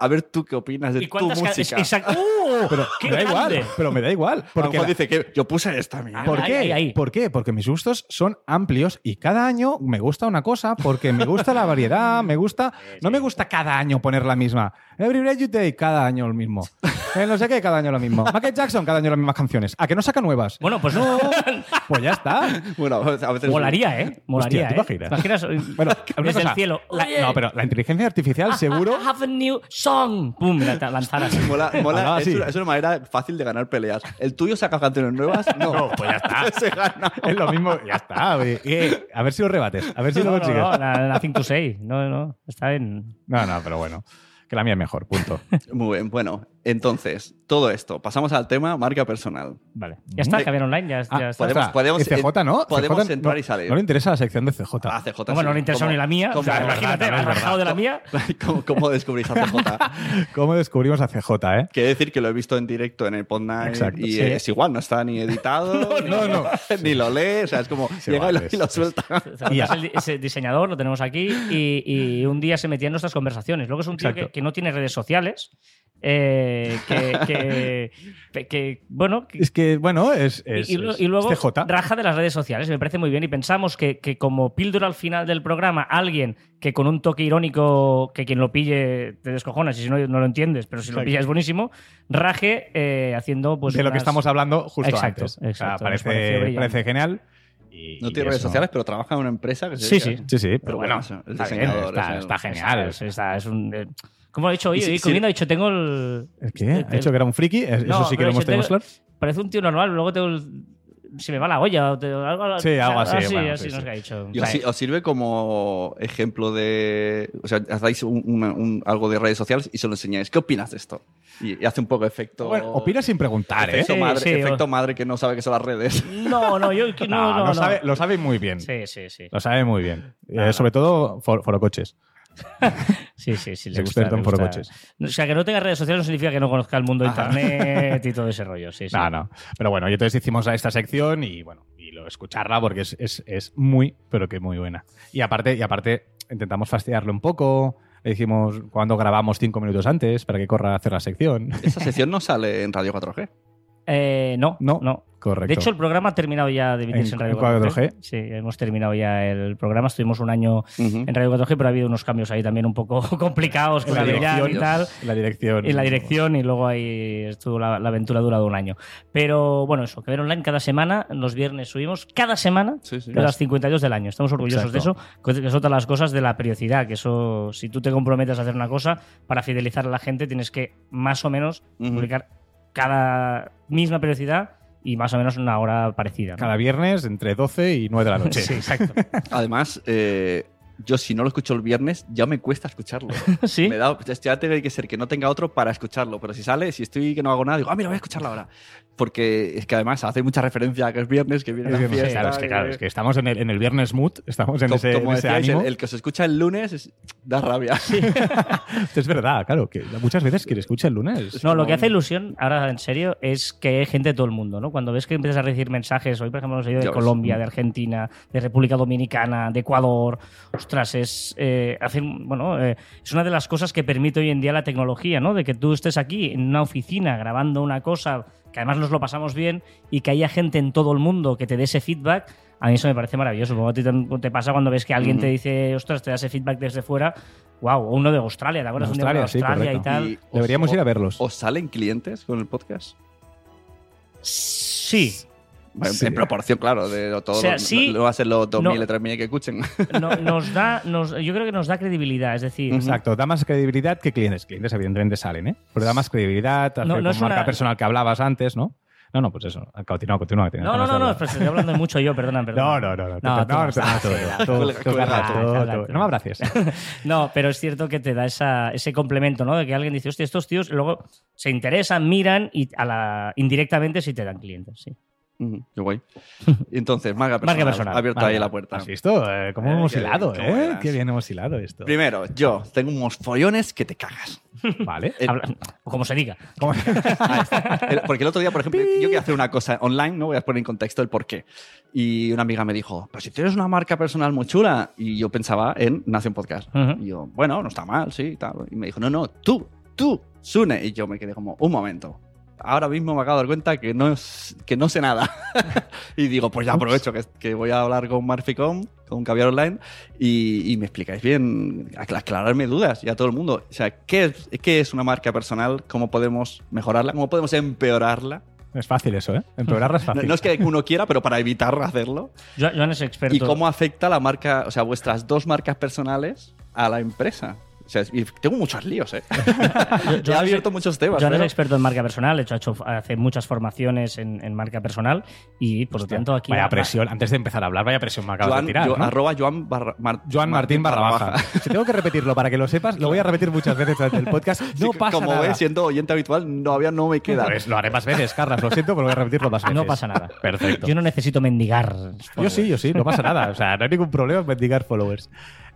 A ver tú qué opinas de ¿Y tu música. Exacto. ¡Uh! Pero ¡Qué me da grande! igual. Pero me da igual. Lo Porque la- dice que yo puse esta mía. ¿Por Ahí, qué? ahí, ahí. ¿Por qué? Porque mis gustos son amplios y cada año me gusta una cosa porque me gusta la variedad, me gusta... (laughs) No me gusta cada año poner la misma. Every Breath You Take, cada año el mismo. Eh, no sé qué, cada año lo mismo. Michael Jackson, cada año las mismas canciones. ¿A que no saca nuevas? Bueno, pues No, (laughs) pues ya está. Bueno, a veces Molaría, ¿eh? Molaría, ¿te ¿eh? imaginas? Imaginas, Bueno, (laughs) desde cosa, el cielo. la- no, pero la inteligencia artificial seguro... I have a new song. Pum, la- la- lanzar así. (laughs) Mola, mola, Hablaba es, así. una, es una manera fácil de ganar peleas. ¿El tuyo saca canciones nuevas? (laughs) No, No, pues ya está. (laughs) Se gana. Es lo mismo, ya está. Eh, a ver si lo rebates, a ver si No, lo no, consigues. no, la, la Thing to Say. No, no, está en... No, no, pero bueno. Que la mía es mejor, punto. Muy bien, bueno, entonces, todo esto, pasamos al tema marca personal. Vale. Ya está, Eh, Caber Online, ya, Ah, ya está. podemos- y CJ no. podemos CJ entrar no- y salir. No le interesa la sección de CJ. Ah, CJ, Bueno, no sí. le interesa ¿Cómo- ni la mía. O sea, imagínate, no has de la mía. (laughs) ¿Cómo, cómo descubrís a CJ? (laughs) ¿Cómo descubrimos a CJ, eh? Quiero decir que lo he visto en directo en el Pod Night Exacto, y sí. es igual, no está ni editado, (laughs) no, no. ni lo lee, o sea, es como Sí, llega y lo, y suelta. Ya. es el di- es el diseñador, lo tenemos aquí, y, y un día se metía en nuestras conversaciones. Luego es un tío que no tiene redes sociales, eh, que, que- (laughs) que, bueno, que- Es que, bueno, es, es, y, y lu- es y luego CJ. raja de las redes sociales, me parece muy bien. Y pensamos que, que como píldora al final del programa, alguien que con un toque irónico, que quien lo pille te descojonas, y si no, no lo entiendes, pero si lo Exacto. pillas buenísimo, raje eh, haciendo pues. de lo que unas- estamos hablando justo Exacto, antes. O sea, exacto, parece, parece genial. Y- No tiene redes eso- sociales, pero trabaja en una empresa que se Sí, sí. Sí, sí, pero Pero bueno, bueno, está, bien, diseñador, está, es está genial. Es, está- es un. Eh, ¿Cómo lo he dicho hoy? Y si- comiendo he dicho, tengo el. ¿Es que ¿Ha el- dicho que era un friki? No, Eso sí que lo hemos tenido claro. Parece un tío normal, luego tengo el. se me va la olla o te- algo Sí, algo así, bueno, así sí, nos sí. ha dicho. Y os, os sirve como ejemplo de. O sea, hacéis un- una- un- algo de redes sociales y se lo enseñáis. ¿Qué opinas de esto? Y, y hace un poco efecto. Bueno, opina sin preguntar, ¿eh? efecto, Sí, madre, sí, efecto o- madre que no sabe qué son las redes. No, no, yo que- (laughs) no, No, no, lo, no. Sabe, lo sabe muy bien. Sí, sí, sí. Lo sabe muy bien. Eh, sobre todo for- forocoches. Sí, sí, sí. Le gusta, le gusta. forocoches. O sea, que no tenga redes sociales no significa que no conozca el mundo de internet y todo ese rollo. Sí, sí. No, no. Pero bueno, y entonces hicimos a esta sección y bueno, y lo escucharla porque es, es- es muy, pero que muy buena. Y aparte, y aparte, intentamos fastidiarlo un poco. Le dijimos cuando grabamos cinco minutos antes para que corra a hacer la sección. Esa sección no sale en Radio 4G. Eh, no, No, no. Correcto. De hecho, el programa ha terminado ya de emitirse En- Radio 4G. Sí, hemos terminado ya el programa. Estuvimos un año en Radio 4G, pero ha habido unos cambios ahí también un poco (laughs) complicados con la Adrián y dirección. tal. la dirección. En la dirección y luego ahí estuvo la, la aventura ha durado un año. Pero bueno, eso, que ver online cada semana, los viernes subimos cada semana Sí, sí. de las 52 del año. Estamos orgullosos Exacto. de eso, que es otra de las cosas de la periodicidad, que eso, si tú te comprometes a hacer una cosa, para fidelizar a la gente tienes que más o menos publicar cada misma periodicidad y más o menos una hora parecida. ¿no? Cada viernes entre 12 y 9 de la noche. Sí, exacto. (laughs) Además, eh, yo si no lo escucho el viernes, ya me cuesta escucharlo. (laughs) ¿Sí? Me da, ya tiene que ser que no tenga otro para escucharlo. Pero si sale, si estoy que no hago nada, digo, ah, mira, voy a escucharlo ahora. Porque es que además hace mucha referencia a que es viernes, que viene Es la viernes, fiesta. claro, es que, claro, es que estamos en el, en el viernes mood, estamos en como, ese, como en ese decíais, ánimo. el, el que os escucha el lunes es- da rabia. (laughs) Es verdad, claro, que muchas veces quien escucha el lunes. No, lo que hace ilusión, ahora en serio, es que hay gente de todo el mundo, ¿no? Cuando ves que empiezas a recibir mensajes, hoy por ejemplo hemos oído de. Colombia, de Argentina, de República Dominicana, de Ecuador, ostras, es, eh, hacen- bueno, eh, es una de las cosas que permite hoy en día la tecnología, ¿no? De que tú estés aquí en una oficina grabando una cosa, que además nos lo pasamos bien y que haya gente en todo el mundo que te dé ese feedback. A mí eso me parece maravilloso. Ti te, te pasa cuando ves que alguien te dice, ostras, te da ese feedback desde fuera. Wow, o uno de Australia, ¿te acuerdas? De Un día Australia, sí, de Australia y tal. Y Deberíamos os- ir a verlos. ¿Os salen clientes con el podcast? Sí. Sí. En proporción, claro, de todo. O sea, sí, no va a ser los 2.000 no. o 3.000 que escuchen. No- (laughs) nos da, nos- yo creo que nos da credibilidad, es decir, Exacto, da más credibilidad que clientes. Clientes, evidentemente, salen, ¿eh? Pero da más credibilidad, hacer No, no con es marca una- personal que hablabas antes, ¿no? No, no, pues eso. Continúa, continúa. No, no, no, no, pero estoy hablando de mucho yo, perdona, perdona. No, no, no, no. No, no, me abraces. (laughs) No, pero es cierto que te da esa, ese complemento, ¿no? De que alguien dice, hostia, estos tíos, luego se interesan, miran y a la, indirectamente sí te dan clientes, sí. Ujú, Qué guay. (laughs) Entonces, marca Marca personal. personal. Abierta Vale. ahí la puerta. ¿Has visto? Eh, ¿Cómo Eh, hemos qué hilado, cómo eh? Qué bien hemos hilado esto. Primero, yo tengo unos follones que te cagas. (laughs) Vale. El- o como se diga. ¿Cómo- (laughs) Ahí está. El- porque el otro día, por ejemplo, yo quería hacer una cosa online, no voy a poner en contexto el por qué. Y una amiga me dijo, pero si tienes una marca personal muy chula. Y yo pensaba en Nación Podcast. Ujú. Y yo, bueno, no está mal, sí, tal. Y me dijo, no, no, tú, tú, Sune. Y yo me quedé como, un momento. Ahora mismo me acabo de dar cuenta que no, es- que no sé nada. (laughs) y digo, pues ya aprovecho que, que voy a hablar con Marficom, con Caviar Online, y, y me explicáis bien, acla- aclararme dudas y a todo el mundo. O sea, ¿qué es, ¿qué es una marca personal? ¿Cómo podemos mejorarla? ¿Cómo podemos empeorarla? Es fácil eso, ¿eh? Empeorarla es (laughs) No, fácil. no es que uno quiera, pero para evitar hacerlo. Jo- Joan es experto. ¿Y cómo afecta la marca, o sea, vuestras dos marcas personales a la empresa? O sea, tengo muchos líos, ¿eh? (laughs) Yo- He yo- abierto muchos temas. Joan es pero- experto en marca personal, de hecho ha hecho hace muchas formaciones en, en marca personal y por lo tanto aquí Vaya presión. Antes de empezar a hablar, vaya presión me acabas Joan, de tirar, yo- ¿no? arroba Joan, barra- Mar- Joan Martín barra baja. Si tengo que repetirlo para que lo sepas, lo voy a repetir muchas veces durante el podcast. (laughs) No Sí, pasa Como nada. ves, siendo oyente habitual, todavía no me queda. Pues lo haré más veces, Carlas. Lo siento, pero voy a repetirlo más veces. No pasa nada. Perfecto. Yo no necesito mendigar. Yo sí, yo sí, no pasa nada. O sea, no hay ningún problema en mendigar followers.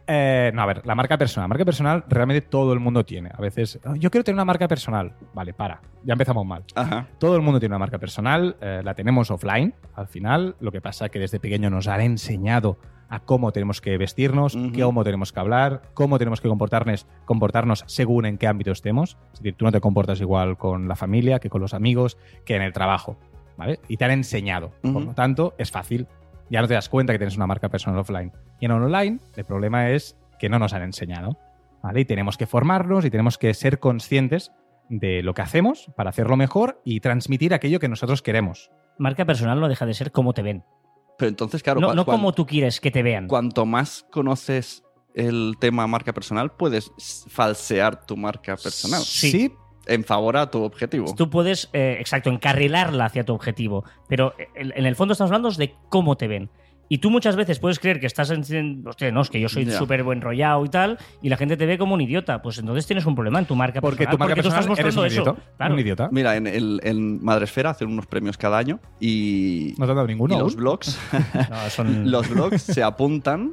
Eh, no, a ver, la marca personal. Marca personal realmente todo el mundo tiene. A veces, "Oh, yo quiero tener una marca personal. Vale, para. Ya empezamos mal. Ajá. Todo el mundo tiene una marca personal, eh, la tenemos offline al final. Lo que pasa es que desde pequeño nos han enseñado a cómo tenemos que vestirnos, Ujú. cómo tenemos que hablar, cómo tenemos que comportarnos, comportarnos según en qué ámbito estemos. Es decir, tú no te comportas igual con la familia que con los amigos, que en el trabajo. ¿Vale? Y te han enseñado. Por lo tanto, es fácil. Ya no te das cuenta que tienes una marca personal offline. Y en online, el problema es que no nos han enseñado. ¿Vale? Y tenemos que formarnos y tenemos que ser conscientes de lo que hacemos para hacerlo mejor y transmitir aquello que nosotros queremos. Marca personal no deja de ser cómo te ven. Pero entonces, claro, no no como tú quieres que te vean. cuanto más conoces el tema marca personal, puedes falsear tu marca personal. Sí. Sí, en favor a tu objetivo. Tú puedes, eh, exacto, encarrilarla hacia tu objetivo, pero en, en el fondo estamos hablando de cómo te ven. Y tú muchas veces puedes creer que estás en. Hostia, no, es que yo soy súper buen rollado y tal, y la gente te ve como un idiota. Pues entonces tienes un problema en tu marca Porque personal. tu marca porque tú estás personal eres mostrando un eso. idiota. Claro. Un idiota. Mira, en, el- en Madresfera hacen unos premios cada año y, No te han dado ninguno. y los blogs, (laughs) No, son- (laughs) los blogs se apuntan.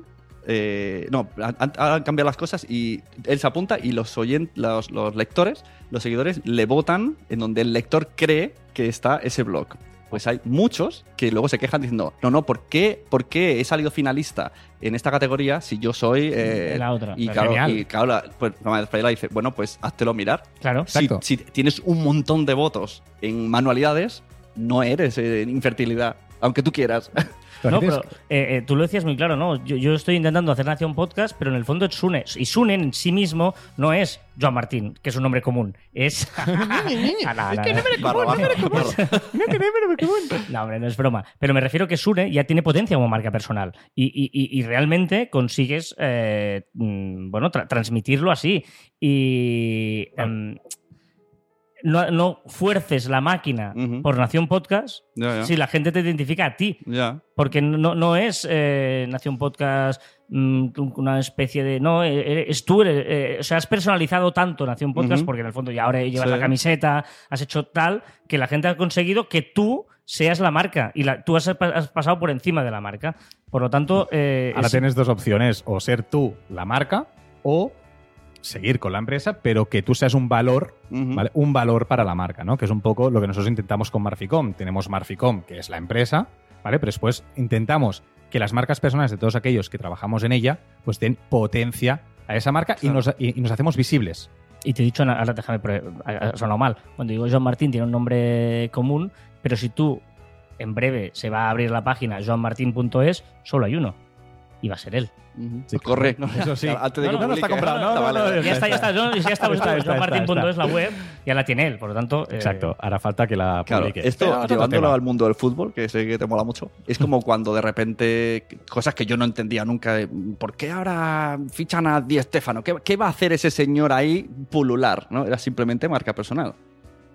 Eh, no, han, cambiado las cosas y él se apunta y los, oyen- los, los lectores, los seguidores, le votan en donde el lector cree que está ese blog. Pues hay muchos que luego se quejan diciendo, no, no, ¿por qué, por qué he salido finalista en esta categoría si yo soy... eh, La otra. Y Claro. y claro, la, pues la dice, bueno, pues háztelo mirar. Claro. Si, Exacto. si tienes un montón de votos en manualidades, no eres eh, en infertilidad, aunque tú quieras. (laughs) No, pero eh, eh, tú lo decías muy claro, ¿no? Yo, yo estoy intentando hacer Nación Podcast, pero en el fondo es Sune. Y Sune en sí mismo no es Joan Martín, que es un nombre común. Es. No, hombre, no es broma. Pero me refiero que Sune ya tiene potencia como marca personal. Y, y- y- y realmente consigues, eh, mm, bueno, tra- transmitirlo así. Y. em, no, no fuerces la máquina por Nación Podcast si la gente te identifica a ti. Porque no, no es eh, Nación Podcast mm, una especie de. No, eh, es tú, eres, eh, o sea, has personalizado tanto Nación Podcast porque en el fondo ya ahora llevas Sí. la camiseta, has hecho tal, que la gente ha conseguido que tú seas la marca y la- tú has, has pasado por encima de la marca. Por lo tanto. eh, Ahora es- tienes dos opciones, o ser tú la marca o seguir con la empresa, pero que tú seas un valor, Ujú. ¿vale? Un valor para la marca, ¿no? Que es un poco lo que nosotros intentamos con Marficom. Tenemos Marficom, que es la empresa, ¿vale? Pero después intentamos que las marcas personales de todos aquellos que trabajamos en ella, pues den potencia a esa marca y, Claro. nos, y- y nos hacemos visibles. Y te he dicho, ahora déjame, ha sonado mal. Cuando digo Joan Martín tiene un nombre común, pero si tú en breve se va a abrir la página joanmartin.es, solo hay uno. Va a ser él. Sí, Corre. Eso sí. (laughs) Antes de No, que no, no publique. está comprado. No, vale. Ya está, ya está. No, ya está, (laughs) Está, está, la (laughs) web, ya la tiene él, por lo tanto. eh, Exacto. Hará falta que la Claro, publique. esto Pero llevándolo tema. al mundo del fútbol, que sé que te mola mucho, es como cuando de repente cosas que yo no entendía nunca, ¿por qué ahora fichan a Di Stéfano? ¿Qué, qué va a hacer ese señor ahí pulular? ¿no? Era simplemente marca personal.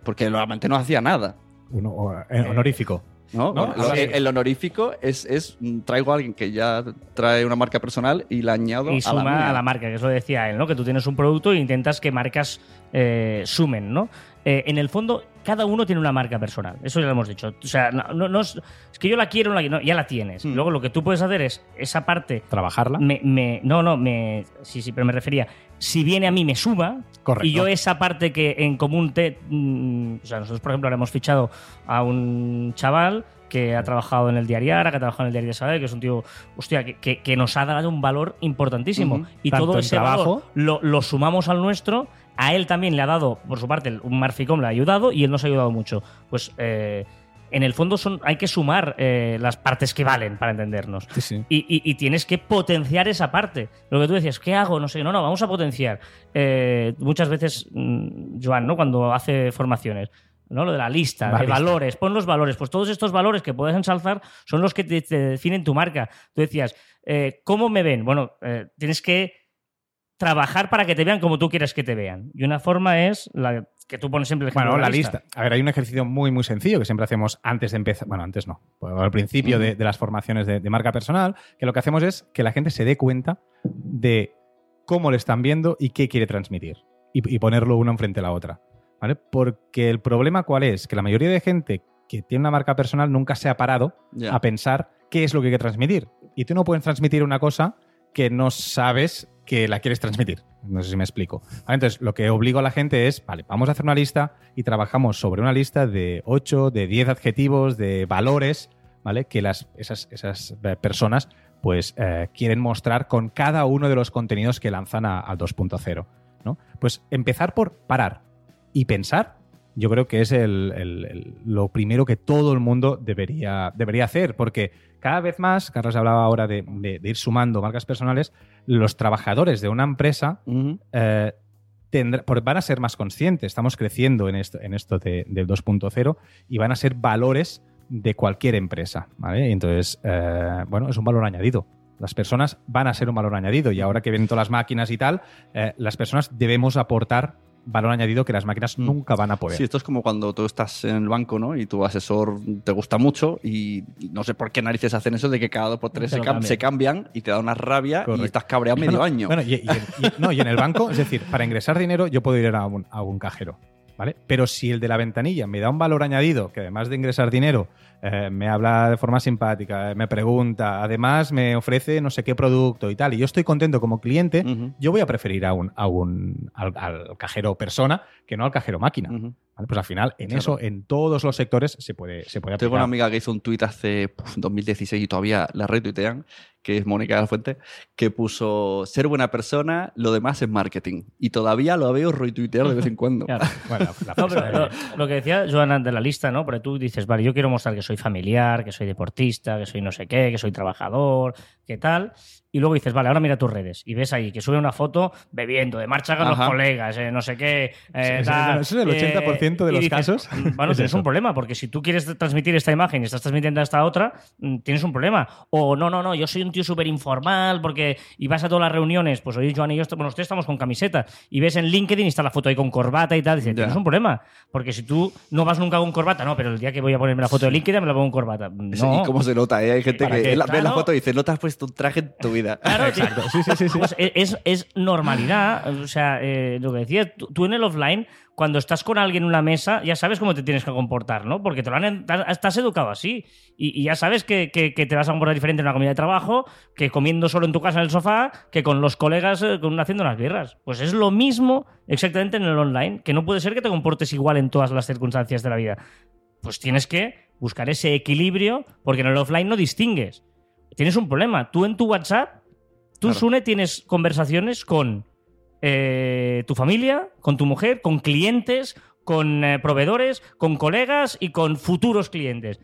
Porque normalmente no hacía nada. Uno, eh, honorífico. ¿No? ¿No? Ahora el, honorífico es, es mm, traigo a alguien que ya trae una marca personal y la añado y a suma la, mía. a la marca, que eso decía él, ¿no? Que tú tienes un producto e intentas que marcas eh, sumen, ¿no? Eh, en el fondo, cada uno tiene una marca personal. Eso ya lo hemos dicho. O sea, no, no- no es, es que yo la quiero, no la- no, ya la tienes. Hmm. Luego lo que tú puedes hacer es esa parte. Trabajarla. Me, me- no, no, me. Sí, sí, pero me refería. Si viene a mí, me suma. Correcto. Y yo esa parte que en común te. mm, o sea, nosotros, por ejemplo, ahora hemos fichado a un chaval que ha trabajado en el diario Ara, que ha trabajado en el diario de Sabadell, que es un tío, hostia, que, que- que nos ha dado un valor importantísimo. Y Tanto todo ese trabajo- valor lo, lo sumamos al nuestro. A él también le ha dado, por su parte, un Marficom le ha ayudado y él nos ha ayudado mucho. Pues eh, en el fondo son, hay que sumar eh, las partes que valen para entendernos. Sí, sí. Y, y- y tienes que potenciar esa parte. Lo que tú decías, ¿qué hago? No sé, no, no, vamos a potenciar. Eh, muchas veces, mm, Joan, ¿no? Cuando hace formaciones, ¿no? Lo de la lista, La de lista. valores, pon los valores. Pues todos estos valores que puedes ensalzar son los que te, te definen tu marca. Tú decías, eh, ¿cómo me ven? Bueno, eh, tienes que trabajar para que te vean como tú quieres que te vean. Y una forma es la que tú pones siempre el ejemplo Bueno, de la lista. A ver, hay un ejercicio muy, muy sencillo que siempre hacemos antes de empezar. Bueno, antes no. pues al principio de, de las formaciones de, de marca personal, que lo que hacemos es que la gente se dé cuenta de cómo le están viendo y qué quiere transmitir. Y, y ponerlo uno enfrente a la otra. ¿Vale? Porque el problema, ¿cuál es? Que la mayoría de gente que tiene una marca personal nunca se ha parado a pensar qué es lo que hay que transmitir. Y tú no puedes transmitir una cosa que no sabes que la quieres transmitir. No sé si me explico. Entonces, lo que obligo a la gente es, vale, vamos a hacer una lista y trabajamos sobre una lista de 8, de 10 adjetivos, de valores, ¿vale? Que las, esas, esas eh, personas pues eh, quieren mostrar con cada uno de los contenidos que lanzan al 2.0, ¿no? Pues empezar por parar y pensar yo creo que es el- el- el- lo primero que todo el mundo debería, debería hacer, porque cada vez más, Carlos hablaba ahora de, de- de ir sumando marcas personales, los trabajadores de una empresa eh, tendrá- van a ser más conscientes. Estamos creciendo en esto, en esto de- del 2.0 y van a ser valores de cualquier empresa. ¿vale? Entonces, eh, bueno, es un valor añadido. Las personas van a ser un valor añadido y ahora que vienen todas las máquinas y tal, eh, las personas debemos aportar valor añadido que las máquinas nunca van a poder. Sí, esto es como cuando tú estás en el banco, ¿no? Y tu asesor te gusta mucho y no sé por qué narices hacen eso de que cada dos por tres se, cam- cambian. se cambian y te da una rabia Correcto. y estás cabreado medio Bueno, año. Bueno, y, y- y- no, y en el banco, es decir, para ingresar dinero yo puedo ir a un, a un cajero, ¿vale? Pero si el de la ventanilla me da un valor añadido, que además de ingresar dinero, eh, me habla de forma simpática, eh, me pregunta, además me ofrece no sé qué producto y tal, y yo estoy contento como cliente, yo voy a preferir a un, a un al, al cajero persona que no al cajero máquina. Pues al final, en Claro. eso, en todos los sectores se puede, se puede Tengo una amiga que hizo un tuit hace puf, 2016 y todavía la retuitean, que es Mónica de la Fuente, que puso ser buena persona, lo demás es marketing. Y todavía lo veo retuitear de vez en cuando. (laughs) Claro. Bueno, la No, frase pero de- lo, lo que decía Joana de la lista, ¿no? Porque tú dices, vale, yo quiero mostrar que soy familiar, que soy deportista, que soy no sé qué, que soy trabajador, que tal. Y luego dices, vale, ahora mira tus redes. Y ves ahí que sube una foto bebiendo, de marcha con Ajá. los colegas, eh, no sé qué. eh, Sí, eso es el 80% de y los dices, casos. Bueno, (laughs) Es tienes eso. un problema, porque si tú quieres transmitir esta imagen y estás transmitiendo esta otra, mm, tienes un problema. O no, no, no, yo soy un tío súper informal, porque. Y vas a todas las reuniones, pues hoy Joan y yo, bueno, ustedes estamos con camiseta, y ves en LinkedIn y está la foto ahí con corbata y tal, dices, tienes un problema. Porque si tú no vas nunca con corbata, no, pero el día que voy a ponerme la foto de LinkedIn me la pongo con corbata. Sí, No. ¿Y cómo se nota? eh? Hay gente ¿Para que la- ve la Claro. foto y dice, no te has puesto un traje en tu vida. (laughs) Claro, tío. Sí, sí, sí, sí. Pues es, es normalidad. O sea, eh, lo que decía, tú, en el offline, cuando estás con alguien en una mesa, ya sabes cómo te tienes que comportar, ¿no? Porque te lo han, estás educado así. Y, y ya sabes que, que- que te vas a comportar diferente en una comida de trabajo, que comiendo solo en tu casa en el sofá, que con los colegas eh, haciendo unas birras. Pues es lo mismo exactamente en el online, que no puede ser que te comportes igual en todas las circunstancias de la vida. Pues tienes que buscar ese equilibrio, porque en el offline no distingues. Tienes un problema. Tú en tu WhatsApp Tú, Claro. Sune, tienes conversaciones con eh, tu familia, con tu mujer, con clientes, con eh, proveedores, con colegas y con futuros clientes.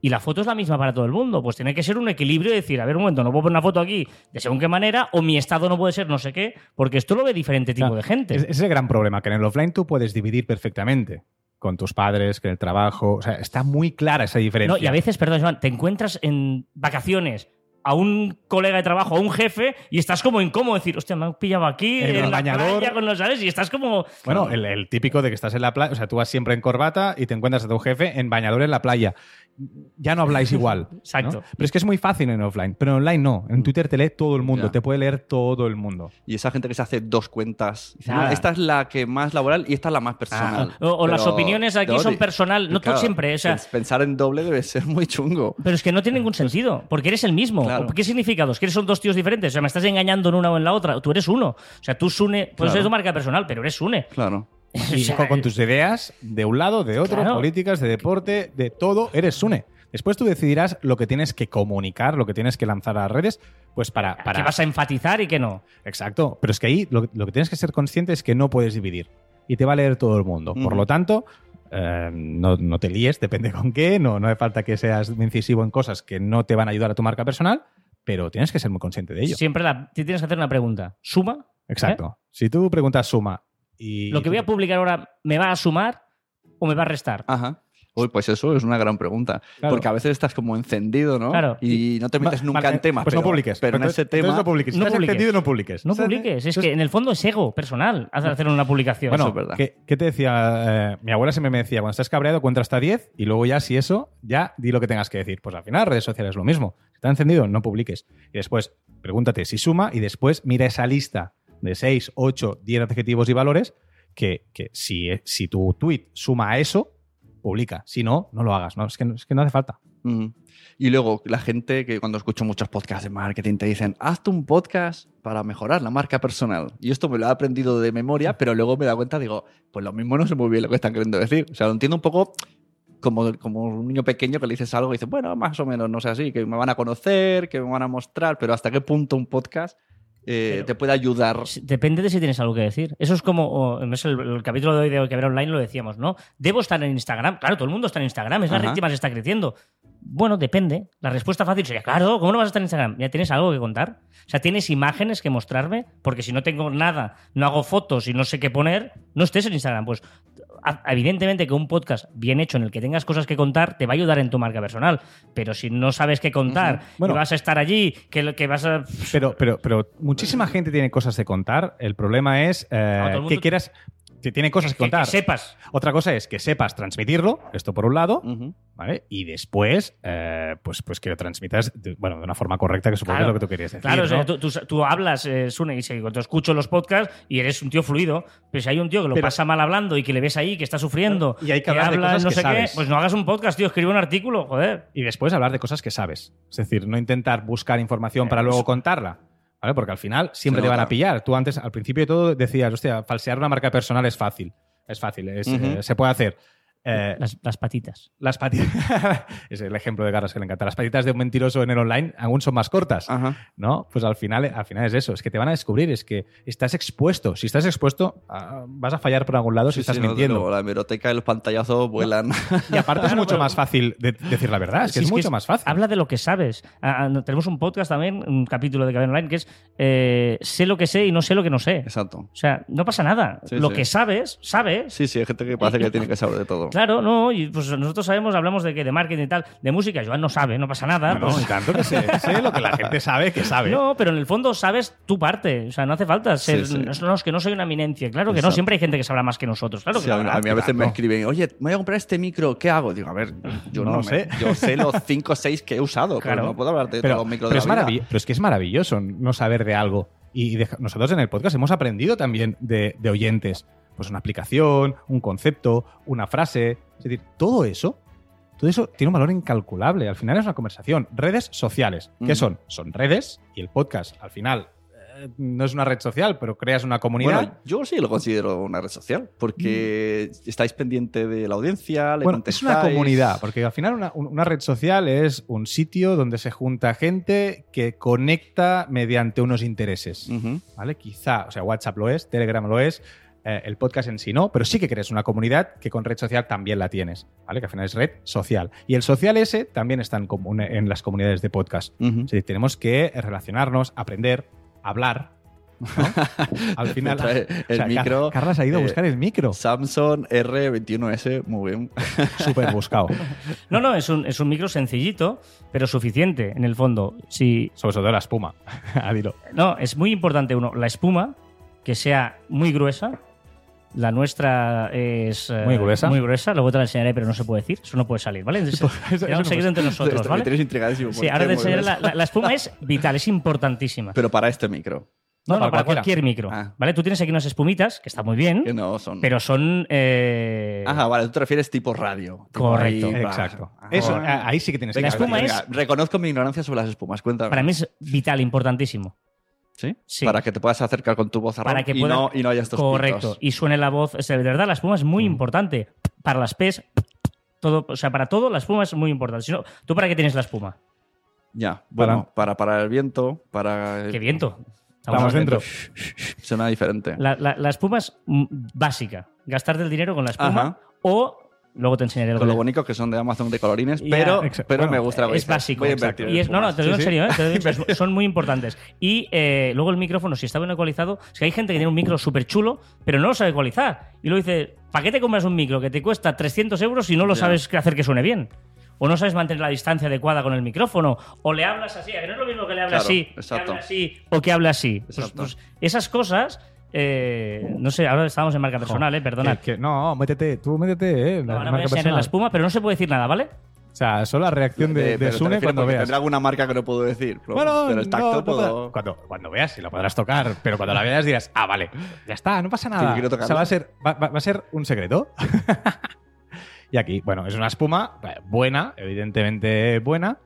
Y la foto es la misma para todo el mundo. Pues tiene que ser un equilibrio y decir, a ver, un momento, no puedo poner una foto aquí de según qué manera, o mi estado no puede ser no sé qué, porque esto lo ve diferente tipo Claro, de gente. Es, es el gran problema, que en el offline tú puedes dividir perfectamente con tus padres, que el trabajo. O sea, está muy clara esa diferencia. No, y a veces, perdón, Joan, te encuentras en vacaciones a un colega de trabajo, a un jefe, y estás como incómodo, decir, hostia, me han pillado aquí, En la playa con los ¿sabes? Y estás como... Bueno, el, el típico de que estás en la playa, o sea, tú vas siempre en corbata y te encuentras a tu jefe en bañador en la playa. Ya no habláis igual. ¿no? Exacto. Pero es que es muy fácil en offline, pero en online no. En Twitter te lee todo el mundo, Ya. te puede leer todo el mundo. Y esa gente que se hace dos cuentas. dice, Nada. "No, esta es la que más laboral y esta es la más personal. O, o las opiniones aquí no, son personal, no claro, tú siempre, o sea, pens- Pensar en doble debe ser muy chungo. pero es que no tiene ningún sentido, porque eres el mismo. Claro. ¿Qué significa dos? ¿Que son dos tíos diferentes? O sea, me estás engañando en una o en la otra. Tú eres uno. O sea, tú Sune, pues Claro. eres tu marca personal, pero eres Sune. Claro. Y O sea, con, con tus ideas de un lado, de otro, Claro. políticas, de deporte, de todo, eres Sune. Después tú decidirás lo que tienes que comunicar, lo que tienes que lanzar a las redes, pues para... para... que vas a enfatizar y que no. Exacto, pero es que ahí lo, lo que tienes que ser consciente es que no puedes dividir y te va a leer todo el mundo. Por lo tanto, eh, no, no te líes, (laughs) depende con qué, no, no hace falta que seas incisivo en cosas que no te van a ayudar a tu marca personal, pero tienes que ser muy consciente de ello. Siempre la- te tienes que hacer una pregunta. ¿Suma? Exacto. Si tú preguntas suma y... ¿Lo que voy a publicar ahora me va a sumar o me va a restar? Ajá. Uy, pues eso es una gran pregunta. Claro. Porque a veces estás como encendido, ¿no? Claro. Y no te metes nunca vale, en temas. Pues pero, no publiques. Pero en ese tema. entonces no publiques. Si No estás publiques. entendido, no publiques. No publiques. Es que en el fondo es ego personal hacer hacer una publicación. Bueno, Eso es verdad. ¿qué, qué te decía? Eh, mi abuela siempre me decía, cuando estás cabreado, cuenta hasta 10 y luego ya, si eso, ya di lo que tengas que decir. Pues al final, redes sociales es lo mismo. Si está encendido, no publiques. Y después, pregúntate si suma y después mira esa lista de 6, 8, 10 adjetivos y valores que, que si, si tu tweet suma a eso, publica. Si no, no lo hagas. No, es, que, es que no hace falta. Y luego la gente que cuando escucho muchos podcasts de marketing te dicen, hazte un podcast para mejorar la marca personal. Y esto me lo he aprendido de memoria, pero luego me da cuenta, digo, pues lo mismo no sé muy bien lo que están queriendo decir. O sea, lo entiendo un poco como, como un niño pequeño que le dices algo y dice, bueno, más o menos, no sé así, que me van a conocer, que me van a mostrar, pero hasta qué punto un podcast eh, te puede ayudar. Depende de si tienes algo que decir. Eso es como, en el, el capítulo de hoy de que habrá online lo decíamos, ¿no? Debo estar en Instagram. Claro, todo el mundo está en Instagram, es la red que más está creciendo. Bueno, depende. La respuesta fácil sería, claro, ¿cómo no vas a estar en Instagram? ¿Ya tienes algo que contar? O sea, ¿tienes imágenes que mostrarme? Porque si no tengo nada, no hago fotos y no sé qué poner, no estés en Instagram. Pues evidentemente que un podcast bien hecho en el que tengas cosas que contar te va a ayudar en tu marca personal. Pero si no sabes qué contar. Bueno. y vas a estar allí, que, que vas a... Pero, pero, pero muchísima gente tiene cosas de contar. El problema es eh, que quieras. Que tiene cosas que Que- que contar. sepas. Otra cosa es que sepas transmitirlo, esto por un lado. ¿vale? Y después, eh, pues, pues que lo transmitas de, bueno, de una forma correcta, que supongo que es lo que tú querías decir. Claro, o sea, ¿no? tú, tú- tú hablas, eh, Sune, y si te escucho los podcasts y eres un tío fluido, pero si hay un tío que lo Pero- pasa mal hablando y que le ves ahí, que está sufriendo, Y hay que hablar habla cosas no que sé sabes. qué, pues no hagas un podcast, tío, escribe un artículo, joder. Y después hablar de cosas que sabes. Es decir, no intentar buscar información Eh, para luego eso. contarla. ¿Vale? Porque al final siempre te van a pillar. Tú antes, al principio de todo, decías, hostia, falsear una marca personal es fácil. Es fácil, es, eh, se puede hacer. Eh, Las, las patitas. las patitas. (laughs) es el ejemplo de Garras que le encanta. Las patitas de un mentiroso en el online aún son más cortas. Ajá. ¿No? Pues al final, al final es eso. Es que te van a descubrir. Es que estás expuesto. Si estás expuesto, ah, vas a fallar por algún lado si estás sí, no, mintiendo. luego la hemeroteca y los pantallazos vuelan. Y aparte es (laughs) mucho pero- más fácil de- decir la verdad. Es que Si es mucho más fácil. Habla de lo que sabes. Ah, ah, tenemos un podcast también, un capítulo de Cabina Online, que es eh, sé lo que sé y no sé lo que no sé. Exacto. O sea, no pasa nada. Sí, lo sí. que sabes, sabes. Sí, sí, hay gente que parece que tiene que saber de todo. Claro, no, y pues nosotros sabemos, hablamos de que de marketing y tal, de música, Joan no sabe, no pasa nada. No, pues- no, tanto que sé, sé lo que la gente sabe que sabe. No, pero en el fondo sabes tu parte. O sea, no hace falta ser. Sí, sí. No, no, es que no soy una eminencia. Claro que no, Exacto. siempre hay gente que sabrá más que nosotros. Claro que Sí, a, no, mí- a mí a veces me escriben, oye, me voy a comprar este micro, ¿qué hago? Digo, a ver, yo No no, lo me- sé. Yo sé los 5 o 6 que he usado, Claro. pero no puedo hablar de pero, todos los micros pero de es la vida. maravilloso, pero es que es maravilloso no saber de algo. Y deja- nosotros en el podcast hemos aprendido también de, de oyentes. Pues una aplicación, un concepto, una frase. Es decir, todo eso, todo eso tiene un valor incalculable. Al final es una conversación. Redes sociales. ¿Qué son? Son redes y el podcast, al final, eh, no es una red social, pero creas una comunidad. Bueno, yo sí lo considero una red social, porque estáis pendiente de la audiencia, le Mm. Bueno, es una contestáis. comunidad, porque al final una, un- una red social es un sitio donde se junta gente que conecta mediante unos intereses. ¿Vale? Quizá, o sea, WhatsApp lo es, Telegram lo es, eh, el podcast en sí no, pero sí que crees una comunidad que con red social también la tienes, ¿vale? Que al final es red social. Y el social ese también está en, común- en las comunidades de podcast. Es decir, tenemos que relacionarnos, aprender, hablar. ¿no? (laughs) Al final, trae (laughs) el micro, Carlas ha ido a eh, buscar el micro. Samsung R21S, muy bien. (laughs) Súper buscado. No, no, es un, es un micro sencillito, pero suficiente en el fondo. Si, Sobre todo la espuma. Ah, dilo. no, es muy importante, uno, la espuma, que sea muy gruesa. La nuestra es. eh, Muy gruesa. Muy gruesa, luego te la enseñaré, pero no se puede decir. Eso no puede salir, ¿vale? (laughs) Entonces, eso- eso será un no secreto entre nosotros, ¿vale? Sí, ¿por ahora te enseñaré. La, la- la espuma es vital, es importantísima. Pero para este micro, no, no, para cualquier micro. Ah. ¿Vale? Tú tienes aquí unas espumitas, que está muy bien, que no son... pero son. eh, Ajá, vale, tú te refieres tipo radio. Tipo Correcto. ahí. Exacto. Ah. Eso, ah, ahí sí que tienes Venga, La espuma venga, es- Reconozco mi ignorancia sobre las espumas, cuéntame. Para mí es vital, importantísimo. ¿Sí? Sí. Para que te puedas acercar con tu voz a Para que y, pueda- no, y no haya estos Correcto. pitos. Y suene la voz. O sea, de verdad, la espuma es muy importante. Para las P's, todo, o sea, para todo la espuma es muy importante. Si no, ¿tú para qué tienes la espuma? Ya, bueno, para, para el viento, para... ¿Qué viento? Estamos dentro. Suena diferente. La, la- la espuma es mm, básica. Gastarte el dinero con la espuma Ajá. o luego te enseñaré algo. Con lo de- bonito que son de Amazon de colorines, pero, pero Bueno, me gusta lo que es básico. Voy a Y es, no, no, te lo digo Sí, en serio, ¿eh? Te lo digo en serio, son muy importantes. Y eh, luego el micrófono, si está bien ecualizado, es que hay gente que tiene un micro súper chulo, pero no lo sabe ecualizar. Y luego dice, ¿para qué te compras un micro que te cuesta 300 euros si no lo Ya. sabes hacer que suene bien? O no sabes mantener la distancia adecuada con el micrófono, o le hablas así, a que no es lo mismo que le hable Claro, así, que hable así, o que hable así. Pues, pues esas cosas, eh, no sé, ahora estamos en marca personal, eh, perdona. Que- que- no, métete, tú métete, eh. No, la ahora voy a marca enseñar personal. la espuma, pero no se puede decir nada, ¿vale? O sea, solo la reacción de, Eh, de Sune cuando veas. Tendrá alguna marca que no puedo decir. Pero, Bueno, pero el tacto no, no puedo... podrá- cuando, cuando veas, si lo podrás tocar, pero cuando la veas dirás, ah, vale, ya está, no pasa nada. quiero o sea, va a ser, va, va- va a ser un secreto. (laughs) y aquí, bueno, es una espuma buena, evidentemente buena,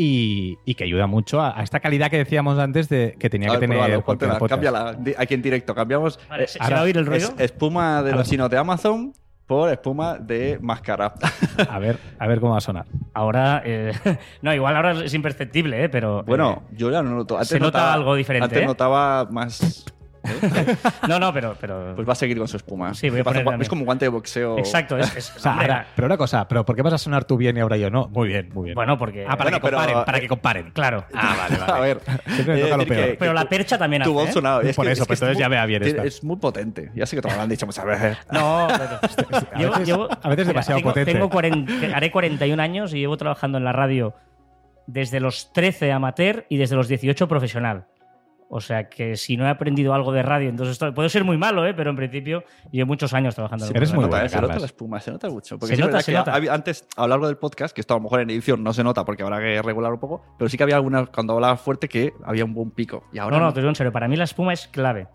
y, y que ayuda mucho a, a esta calidad que decíamos antes de que tenía A que ver, tener póntela, podcast. cámbiala. Aquí en directo cambiamos. Vale, eh, ¿se, se ahora va a oír el ruido? es- espuma de los chinos de Amazon por espuma de máscara. A ver, a ver cómo va a sonar. Ahora, eh, (laughs) no, igual ahora es imperceptible, ¿eh? pero. bueno, eh, yo ya no noto. Antes se nota notaba- algo diferente, Antes ¿eh? notaba más. No, no, pero. pero Pues va a seguir con su espuma. Sí, voy a poner es como un guante de boxeo. Exacto, es. es- (laughs) O sea, ahora, pero una cosa, pero ¿por qué vas a sonar tú bien y ahora yo no? Muy bien, muy bien. bueno, porque. ah, para Bueno, que comparen, pero- para que comparen. Claro. Ah, vale, vale. (laughs) A ver. Siempre me de toca lo peor. que- pero que la tu- percha también Tu hace. voz ¿eh? sonaba. Es Por que- eso, pues es entonces muy- ya vea bien esta. Es muy potente. Ya sé que te lo han dicho muchas veces. (laughs) No, pero- A llevo- veces- llevo- a veces demasiado tengo, potente. tengo 40 haré 41 años y llevo trabajando en la radio desde los 13 amateur y desde los 18 profesional. O sea que si no he aprendido algo de radio, entonces esto puede ser muy malo, ¿eh? pero en principio llevo muchos años trabajando en Eres muy nota, buena, se nota la espuma, se nota mucho. Porque Se sí nota, se nota. antes, a lo largo del podcast, que esto a lo mejor en edición no se nota porque habrá que regular un poco, pero sí que había algunas, cuando hablaba fuerte, que había un buen pico. Y ahora No, no, no. te digo en serio, para mí la espuma es clave.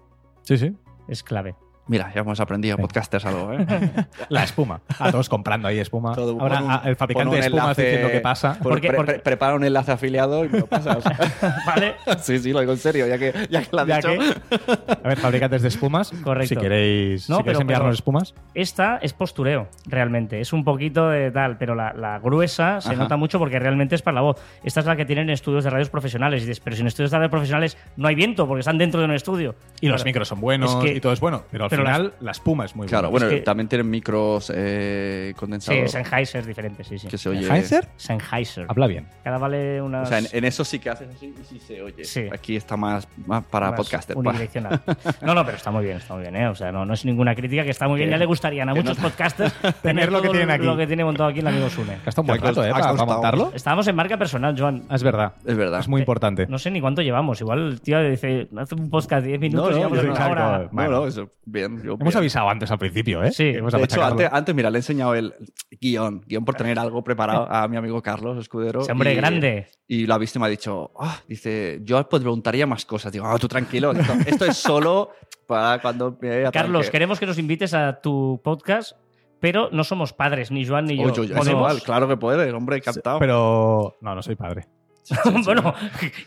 Sí, sí. Es clave. Mira, ya hemos aprendido podcasters algo, ¿eh? (laughs) La espuma. A todos comprando ahí espuma. Todo, Ahora un- a- el fabricante de espuma enlace- diciendo qué pasa. pon- Porque- pre- porque- pre- prepara un enlace afiliado y me lo pasas. (laughs) ¿Vale? sí, sí, lo digo en serio, ya que, ya que lo has Ya dicho. que- A ver, fabricantes de espumas. Correcto. Si queréis, No, si queréis pero- enviarnos pero- espumas. Esta es postureo, realmente. Es un poquito de tal, pero la, la gruesa se Ajá. nota mucho porque realmente es para la voz. Esta es la que tienen estudios de radios profesionales. Y dices, pero si en estudios de radios profesionales no hay viento porque están dentro de un estudio. Y los micros son buenos Es que- y todo es bueno. Pero al pero final la espuma es muy Claro, buena. bueno, que- también tienen micros eh, Sí, condensados Sennheiser es diferente, sí, sí. que se oye. ¿Sennheiser? Sennheiser. Habla bien. Cada vale O unas... sea, en, en eso sí que haces así y sí se oye. Sí. Aquí está más, más para más podcaster. unidireccional. No, no, pero está muy bien, está muy bien, ¿eh? O sea, no, no es ninguna crítica, que está muy bien. Ya le gustarían a muchos no- podcasters (laughs) Tener lo que tienen aquí. lo que tiene montado aquí el amigo Sune. Gasta un buen rato, ¿eh? Para, montarlo. Estábamos en marca personal, Joan. Ah, Es verdad. Es verdad. Es muy importante. No sé ni cuánto llevamos. Igual el tío dice, hace un podcast de 10 minutos No, y no, llevamos una hora. No, Bueno. no, eso, bien. Yo Hemos bien. avisado antes al principio, ¿eh? Sí. Hemos De hecho, antes, antes, mira, le he enseñado el guion, guion por tener algo preparado a mi amigo Carlos Escudero. Ese hombre y- grande. Y lo ha visto y me ha dicho, ah, dice, yo pues preguntaría más cosas. Digo, ah, tú tranquilo, esto, esto es solo para cuando me Carlos, atraque". queremos que nos invites a tu podcast, pero no somos padres, ni Joan ni yo. Oye, oye, es ¿Podemos? igual, claro que puede, hombre, encantado. Pero. No, no soy padre. (laughs) bueno,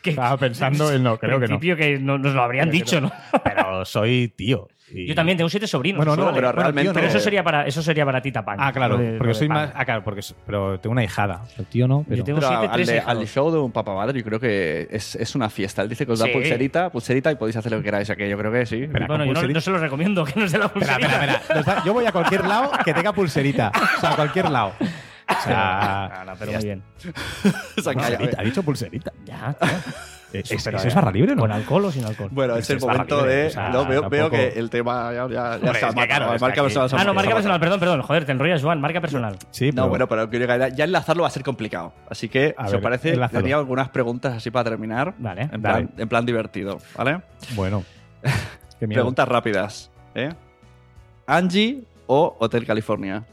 que, Estaba pensando en no, creo que no. principio que no- nos lo habrían Creo dicho, ¿no? Pero soy tío. Y- Yo también tengo siete sobrinos. Bueno, no, Vale. pero realmente- Pero no. eso sería para, eso sería para ti, Tapán. Ah, claro, Lo de- porque lo soy pan. más. Ah, claro, porque, pero tengo una hijada. El tío no, pero. Yo tengo Pero siete, al, tres de- al show de un papá madre, yo creo que es, es una fiesta. Él dice que os da Sí. pulserita, pulserita y podéis hacer lo que queráis. Que yo creo que sí. Bueno, yo no, no se los recomiendo que nos dé la pulserita. espera, espera. Yo voy a cualquier lado que tenga pulserita. O sea, a cualquier lado. O sea. No, no, pero muy bien. (laughs) O sea, que haya- Pulserita, ha dicho pulserita. Ya, tío. ¿Es, Sí, es, ¿eso es ya. barra libre no? ¿Con alcohol o sin alcohol? Bueno, es el Es barra momento libre, de. o sea, no, veo, que el tema ya, ya, ya está es claro, es marca personal Ah, no, marca personal, perdón, perdón. Joder, te enrollas, Joan, marca personal. Sí, No, pero- bueno, pero ya enlazarlo va a ser complicado. Así que, A si ver, os parece, tenía algunas preguntas así para terminar. Vale, En plan, en plan divertido, ¿vale? Bueno. (laughs) Qué miedo. Preguntas rápidas. ¿eh? ¿Angie o Hotel California?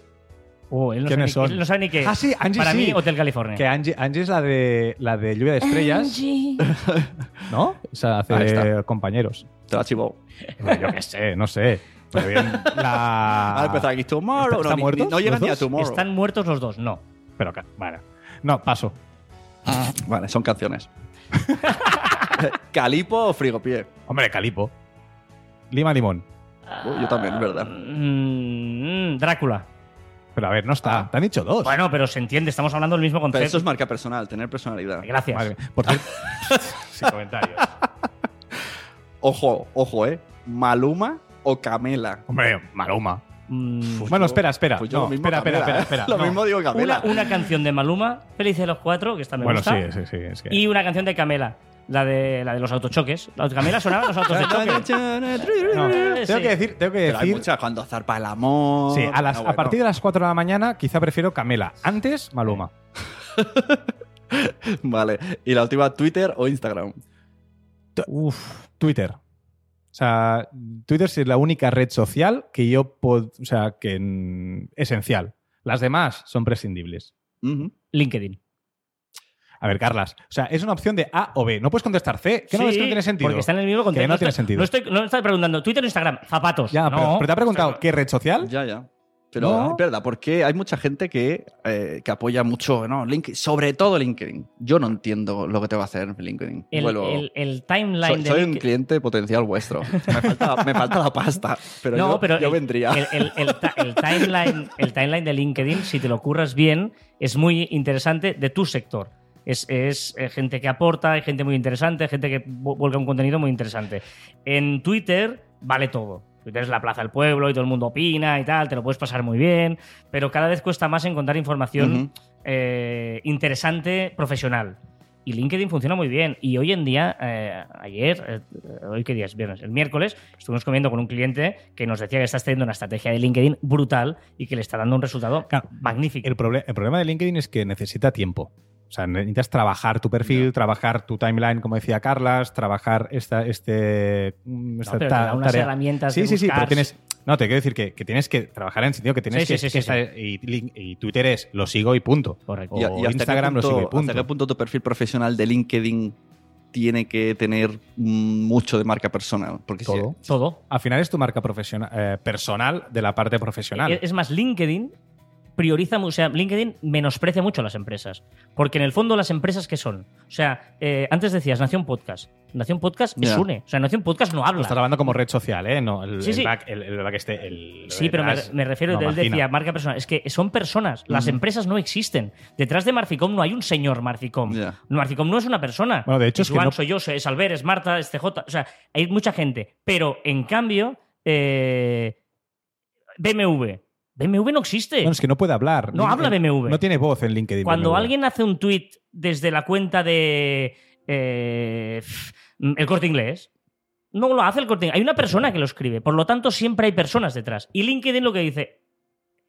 Oh, él no, sabe ¿Quiénes ni, son? él no sabe ni qué. Ah, sí, Angie Para sí. mí, Hotel California. Que Angie, Angie es la de, la de Lluvia de Estrellas. (laughs) ¿No? O sea, hace está. compañeros. Te la chivo. Bueno, yo qué sé, no sé. Pero bien, la. (laughs) Ah, empezar aquí Tomorrow. ¿Están no, ni- muertos ni- no llega los ni a dos? Tomorrow. Están muertos los dos, no. Pero, ca- bueno. No, paso. Vale, son canciones. (laughs) ¿Calipo o Frigopié? Hombre, Calipo. Lima Limón. Uh, yo también, es verdad. Mm, Drácula. Pero a ver, no está. Te han dicho dos. Bueno, pero se entiende, estamos hablando del mismo Pero concepto. eso es marca personal, tener personalidad. Gracias. Por cierto. (laughs) Sin comentarios. Ojo, ojo, ¿eh? ¿Maluma o Camela? Hombre, Maluma. Mm, Pues bueno, yo- espera, espera. pues yo No, lo mismo espera, espera, Camela, espera, ¿eh? espera. Lo No. mismo digo Camela. una, una canción de Maluma, Felices de los Cuatro, que esta me Bueno, gusta. sí, sí, sí. Es que... Y una canción de Camela, la de, la de los autochoques. La de Camela sonaba los autos de choque. No, Eh, tengo sí. que decir, tengo que Pero hay decir. muchas cuando zarpa el amor. Sí, a, las, Ah, a partir de las 4 de la mañana quizá prefiero Camela. Antes, Maluma. (laughs) Vale. Y la última, Twitter o Instagram. Uf, Twitter. O sea, Twitter es la única red social que yo puedo, o sea, que mm, esencial. Las demás son prescindibles. Ujú. LinkedIn. A ver, Carlas. O sea, es una opción de A o B. No puedes contestar C. ¿Qué no ves que no tiene sentido? Porque está en el mismo contexto. Que no tiene estoy- sentido. No estoy, no estoy preguntando Twitter o Instagram, zapatos. Ya, no. pero, pero te ha preguntado qué red social. Ya, ya. Pero No. es verdad, porque hay mucha gente que, eh, que apoya mucho, ¿no? Link- sobre todo LinkedIn. Yo no entiendo lo que te va a hacer LinkedIn. El, Vuelvo- el- el timeline soy de soy un LinkedIn- cliente potencial vuestro. (laughs) Me falta, me falta la pasta, pero no, yo, pero yo el, vendría. El, el- el ta- el timeline, el timeline de LinkedIn, si te lo curras bien, es muy interesante de tu sector. Es, es, eh, gente que aporta, hay gente muy interesante, gente que vu- vuelca un contenido muy interesante. En Twitter vale todo. Twitter es la plaza del pueblo y todo el mundo opina y tal, te lo puedes pasar muy bien, pero cada vez cuesta más encontrar información eh, interesante, profesional. Y LinkedIn funciona muy bien. Y hoy en día, eh, ayer, eh, hoy qué día es viernes, el miércoles, estuvimos comiendo con un cliente que nos decía que está teniendo una estrategia de LinkedIn brutal y que le está dando un resultado Claro, magnífico. El, el problema de LinkedIn es que necesita tiempo. O sea, necesitas trabajar tu perfil, trabajar tu timeline, como decía Carlas, trabajar esta, este, mm, esta pero te ta- da unas tarea. herramientas Sí, de sí, sí, pero buscar. tienes. No, te quiero decir que, que tienes que trabajar en el sentido que tienes Sí, que. sí, sí, que sí, esta- Y, link- y Twitter es lo sigo y punto. Correcto. O Y, y Instagram punto, lo sigo y punto. hasta qué punto tu perfil profesional de LinkedIn tiene que tener mucho de marca personal. Porque si- Todo. Todo. Al final es tu marca profesional, eh, personal de la parte profesional. Es más, LinkedIn prioriza, o sea, LinkedIn menosprecia mucho a las empresas. Porque en el fondo, las empresas, ¿qué son? O sea, eh, antes decías Nación Podcast. Nación Podcast es. UNE. O sea, Nación Podcast no habla. Estás hablando como red social, ¿eh? No, el, Sí, el sí. back, el, el back este, el- Sí, pero me, refiero, no, él decía marca personal. Es que son personas. Las empresas no existen. Detrás de Marficom no hay un señor Marficom. Ya. Marficom no es una persona. Bueno, de hecho es que no- soy yo, es Albert, es Marta, es CJ. O sea, hay mucha gente. Pero, en cambio, eh, BMW. BMW no existe. Bueno, es que no puede hablar. No habla BMW. No tiene voz en LinkedIn. Cuando BMW. alguien hace un tweet desde la cuenta de eh, el corte inglés, no lo hace el corte inglés. Hay una persona que lo escribe. Por lo tanto, siempre hay personas detrás. Y LinkedIn lo que dice,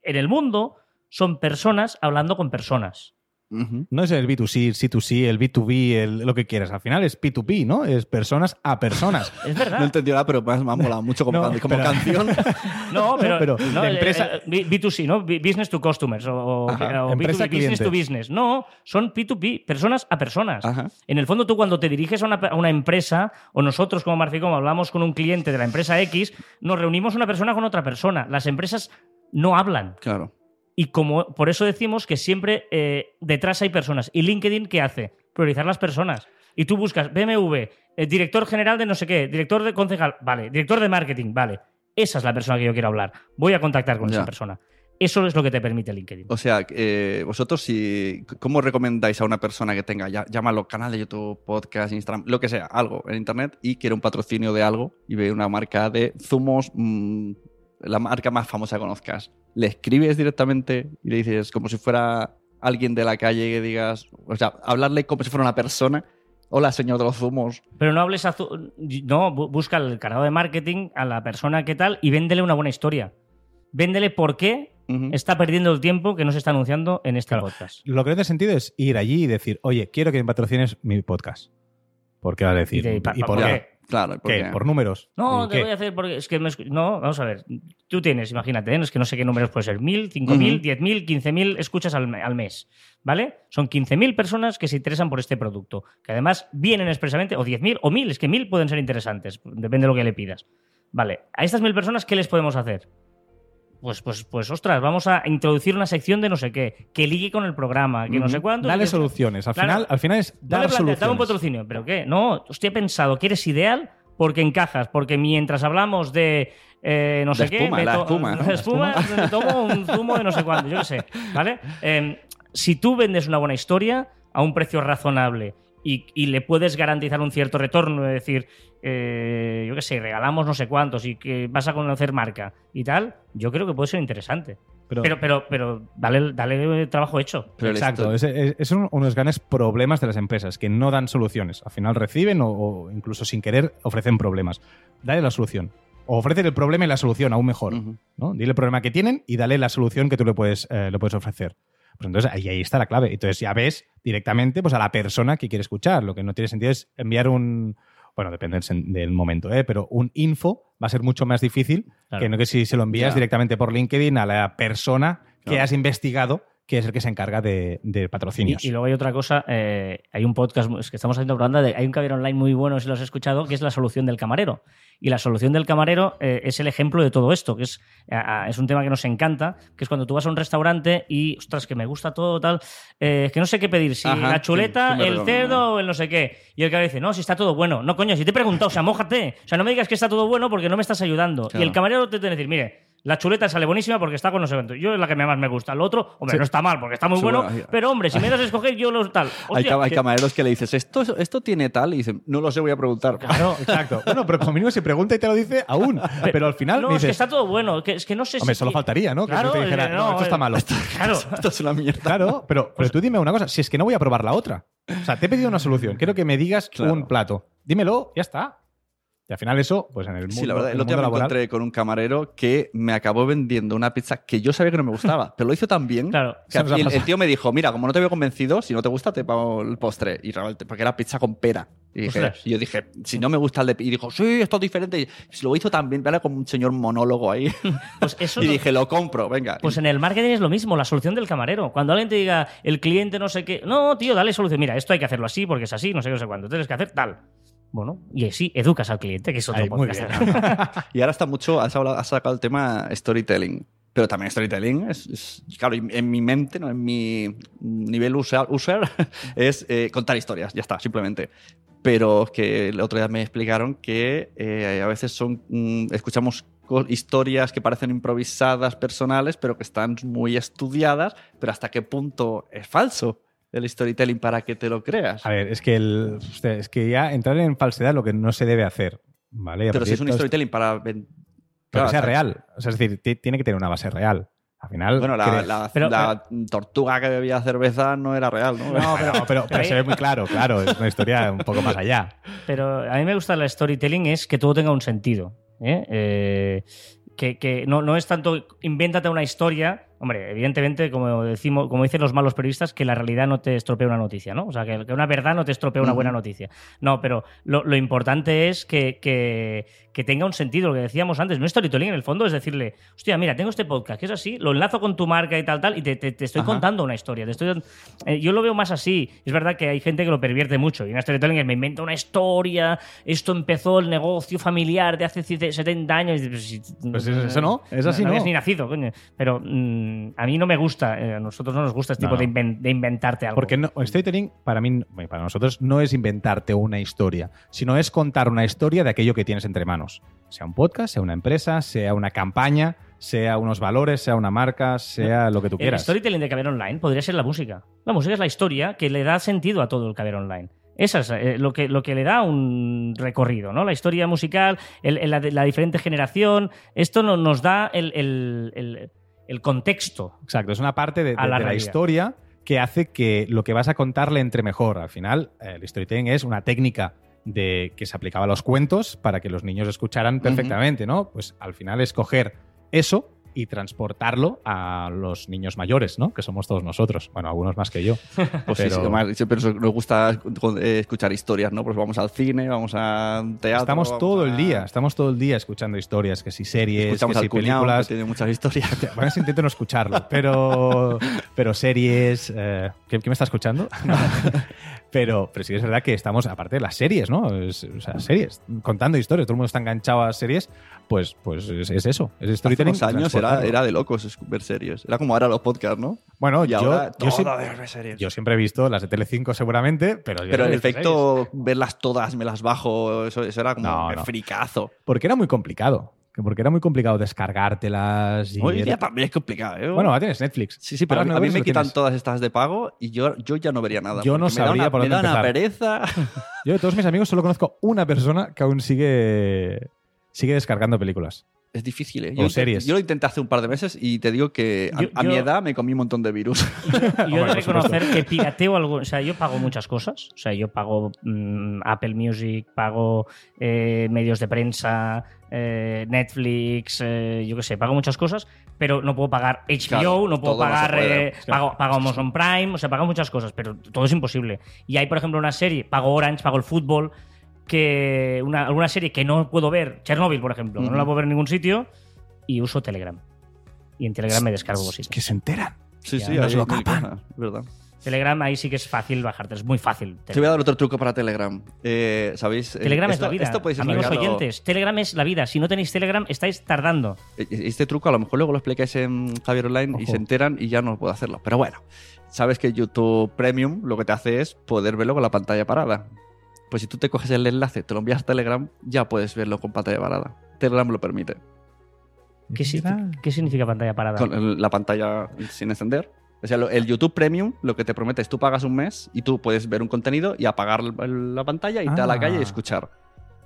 en el mundo son personas hablando con personas. Ujú. No es el B2C, el C2C, el B2B, el- lo que quieras. Al final es P2P, ¿no? Es personas a personas. (laughs) Es No verdad. entendió nada, pero me ha me ha molado mucho como, No, can- como pero- canción. (laughs) No, pero, pero no, la eh, empresa- eh, B- B2C, ¿no? Business to customers o, o- Ajá. o Empresa B2B, business to business. No, son P2P, personas a personas. Ajá. En el fondo, tú cuando te diriges a una, a una empresa, o nosotros como Marficom hablamos con un cliente de la empresa X, nos reunimos una persona con otra persona. Las empresas no hablan. Claro. Y como por eso decimos que siempre eh, detrás hay personas. ¿Y LinkedIn qué hace? Priorizar las personas. Y tú buscas BMW, eh, director general de no sé qué, director de concejal, vale, director de marketing, vale. Esa es la persona que yo quiero hablar. Voy a contactar con Ya. esa persona. Eso es lo que te permite LinkedIn. O sea, eh, vosotros, si, ¿cómo recomendáis a una persona que tenga, ya, llámalo canal de YouTube, podcast, Instagram, lo que sea, algo en Internet y quiere un patrocinio de algo y ve una marca de zumos, mm, la marca más famosa que conozcas? ¿Le escribes directamente y le dices como si fuera alguien de la calle que digas, o sea, hablarle como si fuera una persona? Hola, señor de los zumos. Pero no hables a... zu- No, bu- busca el canal de marketing a la persona que tal y véndele una buena historia. Véndele por qué está perdiendo el tiempo que no se está anunciando en este Claro. podcast. Lo que no tiene sentido es ir allí y decir, oye, quiero que me patrocines mi podcast. ¿Por qué vas a decir? Y de- pa- ¿Y ¿por qué? Qué? Claro, ¿Qué? porque- ¿Por números? No, ¿Y te qué? voy a hacer porque es que me no, vamos a ver. Tú tienes, imagínate, ¿eh? es que no sé qué números puede ser, mil, cinco mil, diez mil, quince mil escuchas al, al mes, ¿vale? Son 15.000 personas que se interesan por este producto, que además vienen expresamente, o 10.000 o mil, es que mil pueden ser interesantes, depende de lo que le pidas. Vale, a estas mil personas, ¿qué les podemos hacer? Pues, pues, pues, ostras, vamos a introducir una sección de no sé qué, que ligue con el programa, que no sé cuánto. Dale soluciones. Al, Claro. final, al final es no dar planteas, soluciones. dame un patrocinio, ¿pero qué? No, he pensado que eres ideal porque encajas, porque mientras hablamos de eh, no sé De qué, espuma, me la espuma, (laughs) ¿no? la espuma, me tomo un zumo de no sé cuánto, yo qué sé, ¿vale? Eh, si tú vendes una buena historia a un precio razonable y, y le puedes garantizar un cierto retorno, es decir, eh, yo qué sé, regalamos no sé cuántos y que vas a conocer marca y tal, yo creo que puede ser interesante. Pero- Pero, pero, pero, dale, dale trabajo hecho. pero el Exacto, es, es- es un- uno de los grandes problemas de las empresas, que no dan soluciones. Al final reciben o, o incluso sin querer ofrecen problemas. Dale la solución. O ofrecen el problema y la solución, aún mejor. ¿no? Dile el problema que tienen y dale la solución que tú le puedes, eh, le puedes ofrecer. Pues entonces ahí, ahí está la clave. Entonces ya ves directamente pues, a la persona que quiere escuchar. Lo que no tiene sentido es enviar un. Bueno, depende del, momento, ¿eh? pero un info va a ser mucho más difícil Claro. que no que si se lo envías Ya. directamente por LinkedIn a la persona que Claro. has investigado, que es el que se encarga de, de patrocinios. Y, y luego hay otra cosa, eh, hay un podcast, es que estamos haciendo propaganda, de, hay un camarero online muy bueno, si lo has escuchado, que es la solución del camarero. Y la solución del camarero eh, es el ejemplo de todo esto, que es, es un tema que nos encanta, que es cuando tú vas a un restaurante y, ostras, que me gusta todo tal, eh, que no sé qué pedir, si Ajá, la chuleta, sí, sí me el cerdo o el no sé qué. Y el camarero dice, no, si está todo bueno. No, coño, si te he preguntado, o sea, mójate. O sea, no me digas que está todo bueno porque no me estás ayudando. Claro. Y el camarero te tiene que decir, mire, la chuleta sale buenísima porque está con sé cuánto. Yo es la que más me gusta. Lo otro, hombre, Sí. no está mal porque está muy Sí, bueno, pero hombre, si me das a escoger, yo lo tal. hay, Hostia, ca- hay que- camareros que le dices, ¿esto, esto tiene tal? Y dicen, no lo sé, voy a preguntar. Claro, (laughs) Exacto. Bueno, pero como mínimo se pregunta y te lo dice aún. Pero al final no, dices, es que está todo bueno. Que, es que no sé hombre, si. solo faltaría, ¿no? Que Claro, tú te dijera, eh, no, esto está eh, malo. Claro. (laughs) Esto es una mierda. Claro, pero, Pues pero tú dime una cosa, si es que no voy a probar la otra. O sea, te he pedido una solución, quiero que me digas Claro. un plato. Dímelo, ya está. Y al final eso, pues en el mundo, Sí, la verdad, el el otro día me laboral- encontré con un camarero que me acabó vendiendo una pizza que yo sabía que no me gustaba, pero lo hizo tan bien Claro. que el, tío me dijo, mira, como no te veo convencido, si no te gusta te pago el postre. Y realmente, porque era pizza con pera. Y, dije- Ostras. y yo dije, si no me gusta el de... Y dijo, sí, esto es diferente. Y lo hizo tan bien, era como un señor monólogo ahí. (laughs) Pues eso (laughs) y no- dije, lo compro, venga. Pues en el marketing es lo mismo, la solución del camarero. Cuando alguien te diga, el cliente no sé qué, no, tío, dale solución. Mira, esto hay que hacerlo así porque es así, no sé qué, no sé cuándo. Tienes que hacer tal. Bueno, y así educas al cliente, que es otro muy podcast. bien. (laughs) Y ahora está mucho, has, hablado- has sacado el tema storytelling. Pero también storytelling es, es- claro, en mi mente, ¿no? en mi nivel user, user (laughs) es eh, contar historias, ya está, simplemente. Pero que el otro día me explicaron que eh, a veces son mm, escuchamos historias que parecen improvisadas, personales, pero que están muy estudiadas, pero hasta qué punto es falso el storytelling para que te lo creas. A ver, es que, el, es que ya entrar en falsedad es lo que no se debe hacer. ¿vale? Pero si es un storytelling para... claro, que sea real. O sea, es decir, ti- tiene que tener una base real. Al final. Bueno, la, cre- la- Pero- la tortuga que bebía cerveza no era real, ¿no? No, pero, pero- pero se ve muy claro, claro. Es una historia un poco más allá. Pero a mí me gusta el storytelling es que todo tenga un sentido. ¿eh? Eh, que, que no, no es tanto invéntate una historia. Hombre, evidentemente, como decimos, como dicen los malos periodistas, que la realidad no te estropea una noticia, ¿no? O sea, que, una verdad no te estropea una buena noticia. No, pero lo, lo importante es que, que- que tenga un sentido, lo que decíamos antes. No storytelling, en el fondo, es decirle, hostia, mira, tengo este podcast que es así, lo enlazo con tu marca y tal, tal, y te, te- te estoy Ajá. contando una historia. Te estoy, eh, yo lo veo más así. Es verdad que hay gente que lo pervierte mucho. Y en storytelling es, me inventa una historia, esto empezó el negocio familiar de hace 70 años. "Pues, Pues es- eso no, es así, no. no. habías ni nacido, coño. Pero mm, a mí no me gusta, eh, a nosotros no nos gusta este No, tipo de, inven- de inventarte algo. Porque no, storytelling, para mí, para nosotros, no es inventarte una historia, sino es contar una historia de aquello que tienes entre manos. Sea un podcast, sea una empresa, sea una campaña, sea unos valores, sea una marca, sea lo que tú El quieras. storytelling de Caber Online podría ser la música. La música es la historia que le da sentido a todo el Caber Online. Esa es eh, lo, que, lo que le da un recorrido, ¿no? La historia musical, el- el- la, diferente generación. Esto no- nos da el, el- el- el contexto. Exacto, es una parte de, la de la historia que hace que lo que vas a contar le entre mejor. Al final, eh, el storytelling es una técnica de que se aplicaba a los cuentos para que los niños escucharan perfectamente, ¿no? Pues al final es coger eso y transportarlo a los niños mayores, ¿no? Que somos todos nosotros. Bueno, algunos más que yo. (laughs) Pues sí, Pero- sí, además, siempre nos nos gusta eh, escuchar historias, ¿no? Pues vamos al cine, vamos a teatro. Estamos todo a- el día, estamos todo el día escuchando historias, que si series, Escuchamos que si cuñado, que películas. tiene muchas historias. Bueno, intento no escucharlo, pero, pero series. eh, ¿qué, qué me está escuchando? (laughs) pero, pero sí es verdad que estamos, aparte de las series, ¿no? Es- o sea, series, contando historias, todo el mundo está enganchado a series, pues, pues es, es eso. Es Hace storytelling. unos años era, era de locos es- ver series. Era como ahora los podcasts, ¿no? Bueno, Y yo, ahora yo, series. yo siempre he visto las de Telecinco seguramente, pero. yo Pero no el efecto verlas todas, me las bajo, eso, eso era como No, un no. fricazo. Porque era muy complicado. Que Porque era muy complicado descargártelas. Y Hoy día también es complicado, ¿eh? Bueno, ahora tienes Netflix. Sí, sí, pero a mí, a me quitan tienes. todas estas de pago y yo, yo ya no vería nada. Yo no me da sabría una- por Me dónde da una pereza. Yo de todos mis amigos solo conozco una persona que aún sigue, sigue descargando películas. Es difícil, ¿eh? O Yo, series. yo lo intenté hace un par de meses y te digo que a, Yo- a mi edad me comí un montón de virus. (laughs) Yo he de reconocer que pirateo algo. O sea, yo pago muchas cosas. O sea, yo pago mm, Apple Music, pago eh, medios de prensa, eh, Netflix, eh, yo qué sé, pago muchas cosas, pero no puedo pagar HBO, Claro, no puedo no se pagar. eh, pago, pago Amazon Prime, o sea, pago muchas cosas, pero todo es imposible. Y hay, por ejemplo, una serie, pago Orange, pago el fútbol, que una, alguna serie que no puedo ver, Chernobyl, por ejemplo, no Ujú. la puedo ver en ningún sitio, y uso Telegram. Y en Telegram me descargo cositas. Que se enteran. Sí, Ya, sí, nos lo capan. cosas, es verdad. Telegram ahí sí que es fácil bajarte, es muy fácil. Te voy a dar otro truco para Telegram. Eh, ¿Sabéis? Eh, Telegram esto, es la vida. Esto podéis Amigos explicarlo- oyentes, Telegram es la vida. Si no tenéis Telegram, estáis tardando. Eh, Este truco a lo mejor luego lo explicáis en Javier Online y se enteran y ya no puedo hacerlo. Pero bueno, sabes que YouTube Premium lo que te hace es poder verlo con la pantalla parada. Pues si tú te coges el enlace, te lo envías a Telegram, ya puedes verlo con pantalla parada. Telegram lo permite. ¿Qué, si- qué significa pantalla parada? Con el- la pantalla sin encender. O sea, lo- el YouTube Premium lo que te promete es tú pagas un mes y tú puedes ver un contenido y apagar la pantalla, irte a la Ah. calle y escuchar.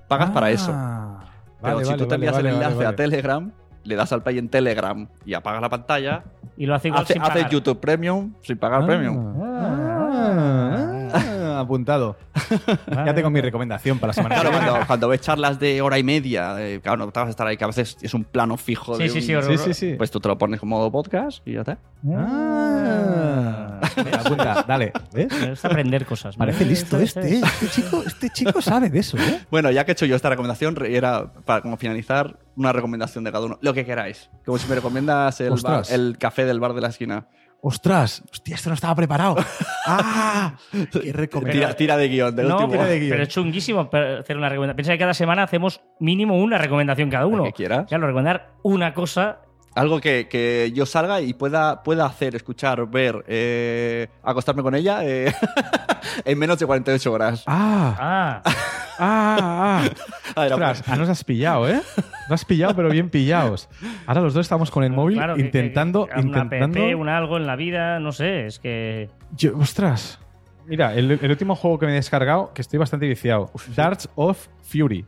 Pagas para eso. Ah, Pero vale, si vale, tú te envías vale, el enlace vale. a Telegram, le das al play en Telegram y apagas la pantalla, y lo hace igual hace, sin hace. YouTube Premium sin pagar Ah. Premium. Ah. apuntado. (laughs) ya tengo mi recomendación para la semana Claro, que viene. cuando, cuando ves charlas de hora y media, eh, claro, no te vas a estar ahí, que a veces es un plano fijo. Sí, de sí, un- sí, Sí, sí, sí. Pues tú te lo pones como modo podcast y ya está. Ah. Mira, apunta, dale. ¿Ves? Gusta aprender cosas. ¿no? Parece listo este. es- ¿eh? Este chico, este chico sabe de eso, ¿eh? Bueno, ya que he hecho yo esta recomendación, re- era para como finalizar una recomendación de cada uno. Lo que queráis. Como si me recomiendas el, bar- Ostras. el café del bar de la esquina. Ostras, hostia, esto no estaba preparado. (laughs) ¡Ah! ¡Qué recomendación! Tira, tira de guion, del No, último. pero, de guion. pero es chunguísimo hacer una recomendación. Piensa que cada semana hacemos mínimo una recomendación cada uno. que quieras. Claro, recomendar una cosa. Algo que, que yo salga y pueda, pueda hacer, escuchar, ver, eh, acostarme con ella eh, (laughs) en menos de 48 horas. ¡Ah! Ah, ¡Ah! ¡Ah! (laughs) A ver, Ostras, ah, nos has pillado, ¿eh? Nos has pillado, pero bien pillados. Ahora los dos estamos con el móvil claro, intentando. que- que una intentando... app, un algo en la vida, no sé, es que. Yo- ostras. Mira, el, el último juego que me he descargado, que estoy bastante viciado. Darts of Fury.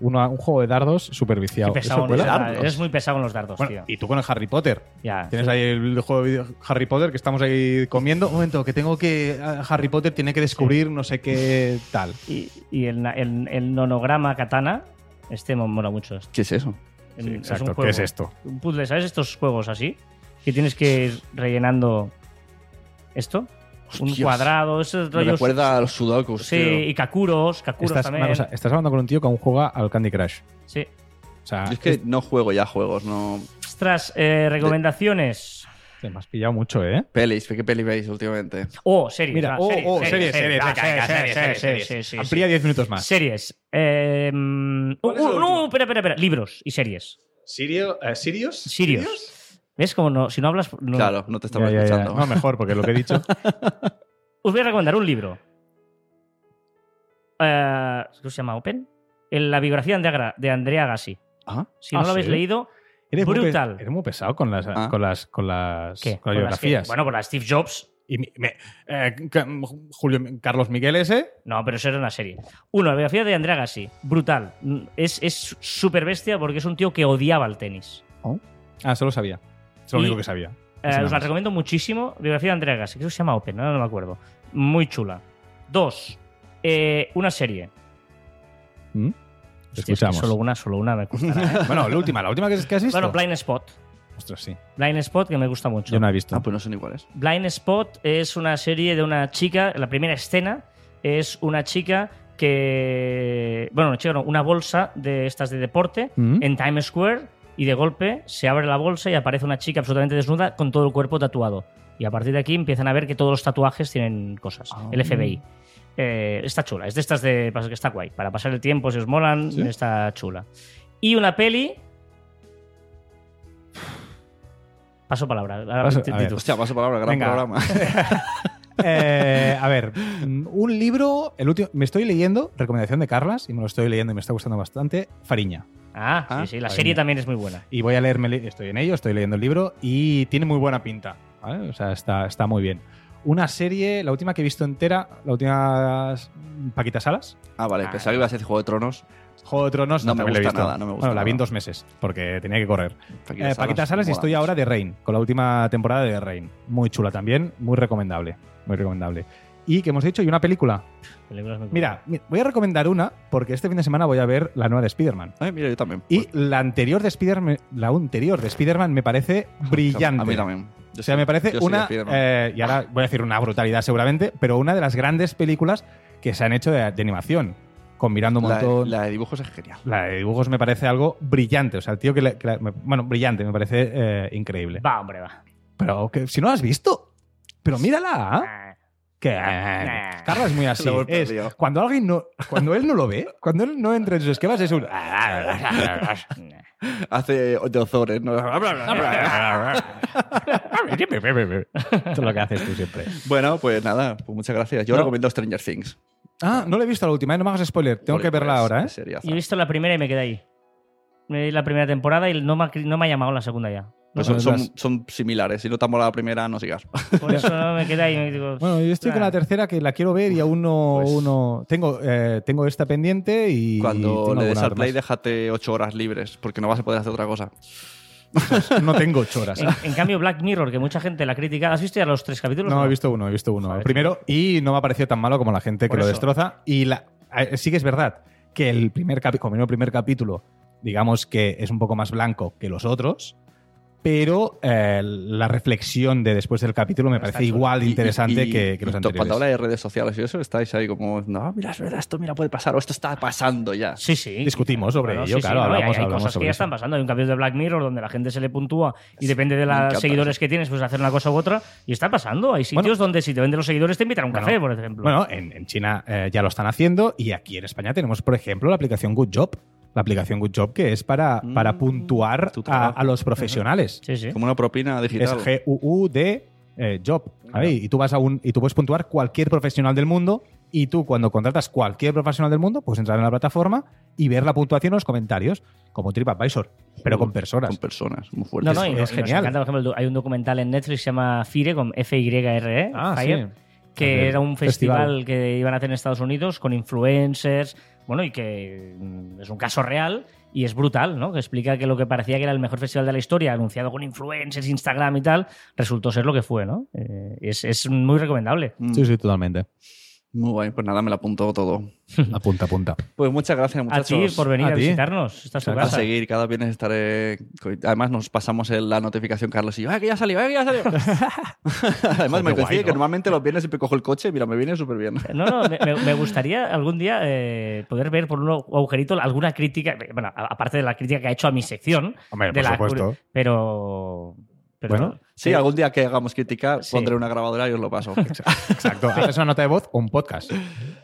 Una- un juego de dardos súper viciado. qué pesado ¿Eso cuela? en- eres muy pesado con los dardos, Bueno, tío. y tú con el Harry Potter. Ya. Tienes ahí el juego de video- Harry Potter que estamos ahí comiendo. Un momento, que tengo que. Harry Potter tiene que descubrir no sé qué tal. Y, y el, na- el, el nonograma katana, este me mola mucho. este. ¿Qué es eso? Es exacto. un ¿Qué juego. es esto? Un puzzle, ¿sabes? Estos juegos así, que tienes que ir rellenando esto. Un cuadrado, esos Me rollos. recuerda a los sudokus. Sí, tío. y kakuros, kakuros Estás, también. una cosa, estás hablando con un tío que aún juega al Candy Crush. Sí. O sea, Yo es que no juego ya juegos, no. Ostras, eh, recomendaciones. te me has pillado mucho, ¿eh? Pelis, ¿qué pelis veis últimamente? Oh, series. Mira, oh, series, oh, series, series, series, Amplía sí. 10 minutos más. Series. Eh, mm, uh, no, espera, espera, espera. Libros y series. ¿Sirio, ¿Sirios? Sirios. ¿Ves? Como no, si no hablas. no- Claro, no te estaba Ya, ya, ya. escuchando. No, mejor, porque lo que he dicho. (laughs) Os voy a recomendar un libro. Eh, ¿Cómo se llama? ¿Open? En la biografía de Andrea, de Andrea Gassi. Ah, Si no Ah, lo habéis ¿sí? leído, Eres muy Brutal. eres muy pesado con las, Ah. con las, con las, ¿qué? con Con las las que- biografías. bueno, por la Steve Jobs. Y me- eh, Julio Carlos Miguel ese. No, pero eso era una serie. Uno, la biografía de Andrea Gassi. Brutal. Es es súper bestia porque es un tío que odiaba el tenis. Ah, solo sabía. Es lo Y- único que sabía. Eh, os la recomiendo muchísimo. Biografía de Andrea Gassi. Que se llama Open, no, no me acuerdo. Muy chula. Dos, eh, una serie. ¿Mm? Hostia, es que Escuchamos. Solo una, solo una me costará, ¿eh? (laughs) Bueno, la última, la última que, que has visto. bueno, Blind Spot. Ostras, sí. Blind Spot, que me gusta mucho. Yo no he visto. Ah, pues no son iguales. Blind Spot es una serie de una chica, la primera escena es una chica que, bueno, una chica no, una bolsa de estas de deporte Mm. en Times Square y de golpe se abre la bolsa y aparece una chica absolutamente desnuda con todo el cuerpo tatuado. Y a partir de aquí empiezan a ver que todos los tatuajes tienen cosas. Ah. El FBI. Eh, está chula, es de estas de. que está guay. Para pasar el tiempo, si os molan, ¿Sí? está chula. Y una peli. Paso palabra. Paso- a ver. Hostia, paso palabra, gran Venga. programa. (laughs) (laughs) Eh, a ver, mm, un libro. El último, me estoy leyendo, recomendación de Carlas, y me lo estoy leyendo y me está gustando bastante. Fariña. Ah, Ah, sí, sí. La serie también es muy buena. Y voy a leerme, estoy en ello, estoy leyendo el libro y tiene muy buena pinta. ¿vale? O sea, está, está muy bien. Una serie, la última que he visto entera, la última es Paquita Salas. Ah, vale, pensaba que iba a ser Juego de Tronos. Juego de Tronos No me la he gusta visto. nada, no me gusta Bueno, la vi en dos meses porque tenía que correr. Paquita Eh, Paquita Salas y estoy ahora de Rain, con la última temporada de Rain. Muy chula también, muy recomendable. Muy recomendable. Y que hemos dicho, y una película. Mira, mi- voy a recomendar una porque este fin de semana voy a ver la nueva de Spider-Man. Ay, mira, yo también. Y la anterior de Spider-Man, la anterior de Spider-Man me parece brillante. (laughs) A mí también. Yo O sea, me parece una. Eh, y ahora voy a decir una brutalidad seguramente, pero una de las grandes películas que se han hecho de, de animación. Combinando un la, montón. la de dibujos es genial. La de dibujos me parece algo brillante. O sea, el tío que. la- me- bueno, brillante, me parece eh, increíble. Va, hombre, va. Pero que, si no la has visto. Pero mírala. Ah. Que Nah. Carla es muy (laughs) así. Es, cuando alguien no, cuando él no lo ve, cuando él no entra en sus esquemas, es un. (laughs) (laughs) Hace de Ozores, ¿no? Esto es lo que haces tú siempre. bueno, pues nada, pues muchas gracias. Yo No. recomiendo Stranger Things. Ah, no lo he visto la última, ¿eh? no me hagas spoiler. Tengo que verla pues, ahora, ¿eh? es seriaza. Yo he visto la primera y me quedé ahí. Me di la primera temporada y no me ha, no me ha llamado la segunda ya. Pues No, son, son, son similares. Si no te ha molado la primera, no sigas. (laughs) Por eso me quedé ahí. y digo, Bueno, yo estoy con la tercera que la quiero ver y aún no. Pues- aún no- tengo, eh, tengo esta pendiente y. Cuando tengo le des al play, más. déjate ocho horas libres, porque no vas a poder hacer otra cosa. No tengo ocho horas. En, en cambio, Black Mirror, que mucha gente la critica. ¿Has visto ya los tres capítulos? No, he visto uno, he visto uno. Joder, Primero, y no me ha parecido tan malo como la gente Por que lo destroza. Y la, eh, sí que es verdad que el primer, capi- como el primer capítulo, digamos que es un poco más blanco que los otros, pero eh, la reflexión de después del capítulo me parece igual de Y- interesante y- que, que los y anteriores. Cuando habla de redes sociales y eso, estáis ahí como, no, mira, es verdad, esto mira puede pasar, o esto está pasando ya. Sí, sí. Discutimos sobre Bueno, ello, sí, sí, claro, no, y hablamos, hay, hay hablamos cosas sobre que ya eso. están pasando. Hay un capítulo de Black Mirror donde la gente se le puntúa y depende de los seguidores eso. que tienes, pues hacer una cosa u otra. Y está pasando. Hay sitios Bueno. donde si te venden los seguidores te invitan a un Bueno, café, por ejemplo. Bueno, en, en China eh, ya lo están haciendo y aquí en España tenemos, por ejemplo, la aplicación Good Job. La aplicación Good Job que es para, para puntuar tu a, los profesionales. sí, sí. Como una propina Es digital. G-U-U-D eh, Job. ¿vale? Y tú vas a un y tú puedes puntuar cualquier profesional del mundo y tú cuando contratas cualquier profesional del mundo puedes entrar en la plataforma y ver la puntuación en los comentarios como TripAdvisor, pero con personas. Con personas, muy No, fuertes. no, y, es y nos genial. encanta, por ejemplo, hay un documental en Netflix que se llama Fire, con F-Y-R-E, Ah, Fire, sí. que era un festival. festival que iban a hacer en Estados Unidos con influencers, bueno, y que mm, es un caso real y es brutal, ¿no? Que explica que lo que parecía que era el mejor festival de la historia, anunciado con influencers, Instagram y tal, resultó ser lo que fue, ¿no? Eh, es, es muy recomendable. Mm, Sí, sí, totalmente. Muy guay, pues nada, me lo apunto todo. (laughs) Apunta, apunta. Pues muchas gracias, A muchachos. ti por venir A a, visitarnos. Esta es tu A casa. seguir, cada viernes estaré. Además, nos pasamos la notificación, Carlos y yo, ¡ay, que ya salió! ¡ay, que ya salió! (laughs) Además, me coincide que ¿no? normalmente los viernes siempre cojo el coche y mira, me viene súper bien. (laughs) No, no, me, gustaría algún día eh, poder ver por un agujerito alguna crítica, bueno, a- aparte de la crítica que ha hecho a mi sección. Hombre, de por la, supuesto. Pero, pero Bueno, Sí, algún día que hagamos crítica, Sí. pondré una grabadora y os lo paso. (laughs) Exacto. Haces una nota de voz o un podcast.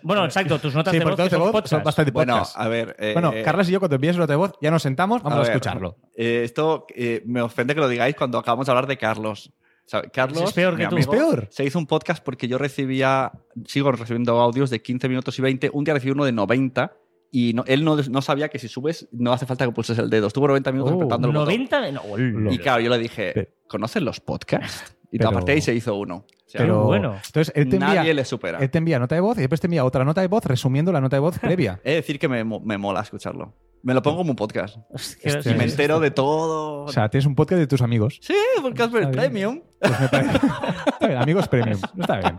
Bueno, exacto, tus notas Sí, de voz, que son voz podcast. son bastante bueno, podcast. a ver. eh, Bueno, eh, Carlos y yo, cuando envíes una nota de voz, ya nos sentamos, vamos a, ver, escucharlo. eh, esto eh, me ofende que lo digáis cuando acabamos de hablar de Carlos. O sea, Carlos, Es peor que tú. amigo, ¿Es peor? Se hizo un podcast porque yo recibía, sigo recibiendo audios de 15 minutos y 20. Un día recibí uno de 90 y no- él no, no sabía que si subes no hace falta que pulses el dedo. Estuvo 90 minutos Oh, apretando el botón. 90. No. Y claro, yo le dije, Pe- ¿conocen los podcasts? Y Pero- a partir de ahí se hizo uno. O sea, Pero, bueno. Entonces, él te, nadie envía, le supera. él te envía nota de voz y después te envía otra nota de voz resumiendo la nota de voz (laughs) previa. He de decir que me, me mola escucharlo. Me lo pongo como un podcast. Hostia, Este- Y me entero de todo. O sea, tienes un podcast de tus amigos. sí, podcast Está premium. Pues me parece- (laughs) Está bien, amigos premium. Está bien.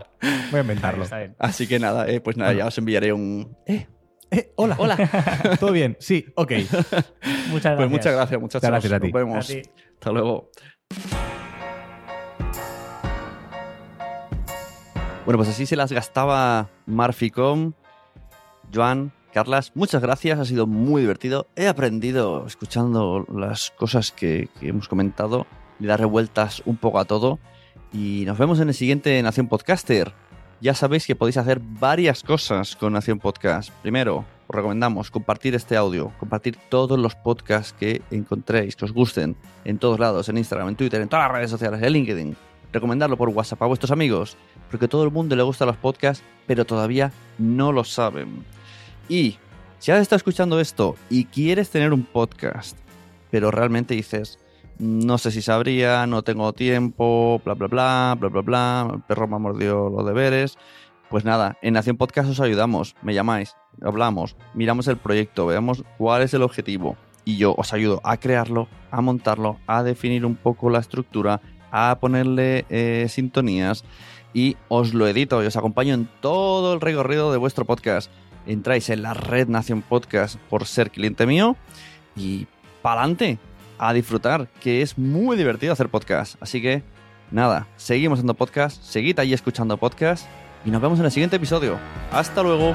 Voy a inventarlo. Está bien. Así que nada, eh, pues nada, ya os enviaré un... Eh, Eh, hola. Hola. (laughs) ¿Todo bien? Sí, ok. Muchas gracias. Pues muchas gracias, muchachos. Gracias a ti. Nos vemos. A ti. Hasta luego. Bueno, pues así se las gastaba Marficom. Joan, Carlas, muchas gracias, ha sido muy divertido. He aprendido escuchando las cosas que, que hemos comentado, le daré vueltas un poco a todo. Y nos vemos en el siguiente Nación Podcaster. Ya sabéis que podéis hacer varias cosas con Nación Podcast. Primero, os recomendamos compartir este audio, compartir todos los podcasts que encontréis, que os gusten, en todos lados, en Instagram, en Twitter, en todas las redes sociales, en LinkedIn. Recomendarlo por WhatsApp a vuestros amigos, porque todo el mundo le gusta los podcasts, pero todavía no lo saben. Y si has estado escuchando esto y quieres tener un podcast, pero realmente dices, no sé si sabría, no tengo tiempo, bla, bla, bla, bla, bla, bla, el perro me mordió los deberes. Pues nada, en Nación Podcast os ayudamos, me llamáis, hablamos, miramos el proyecto, veamos cuál es el objetivo y yo os ayudo a crearlo, a montarlo, a definir un poco la estructura, a ponerle eh, sintonías y os lo edito y os acompaño en todo el recorrido de vuestro podcast. Entráis en la red Nación Podcast por ser cliente mío y pa'lante a disfrutar, que es muy divertido hacer podcast. Así que nada, seguimos haciendo podcast, seguid ahí escuchando podcast y nos vemos en el siguiente episodio. Hasta luego.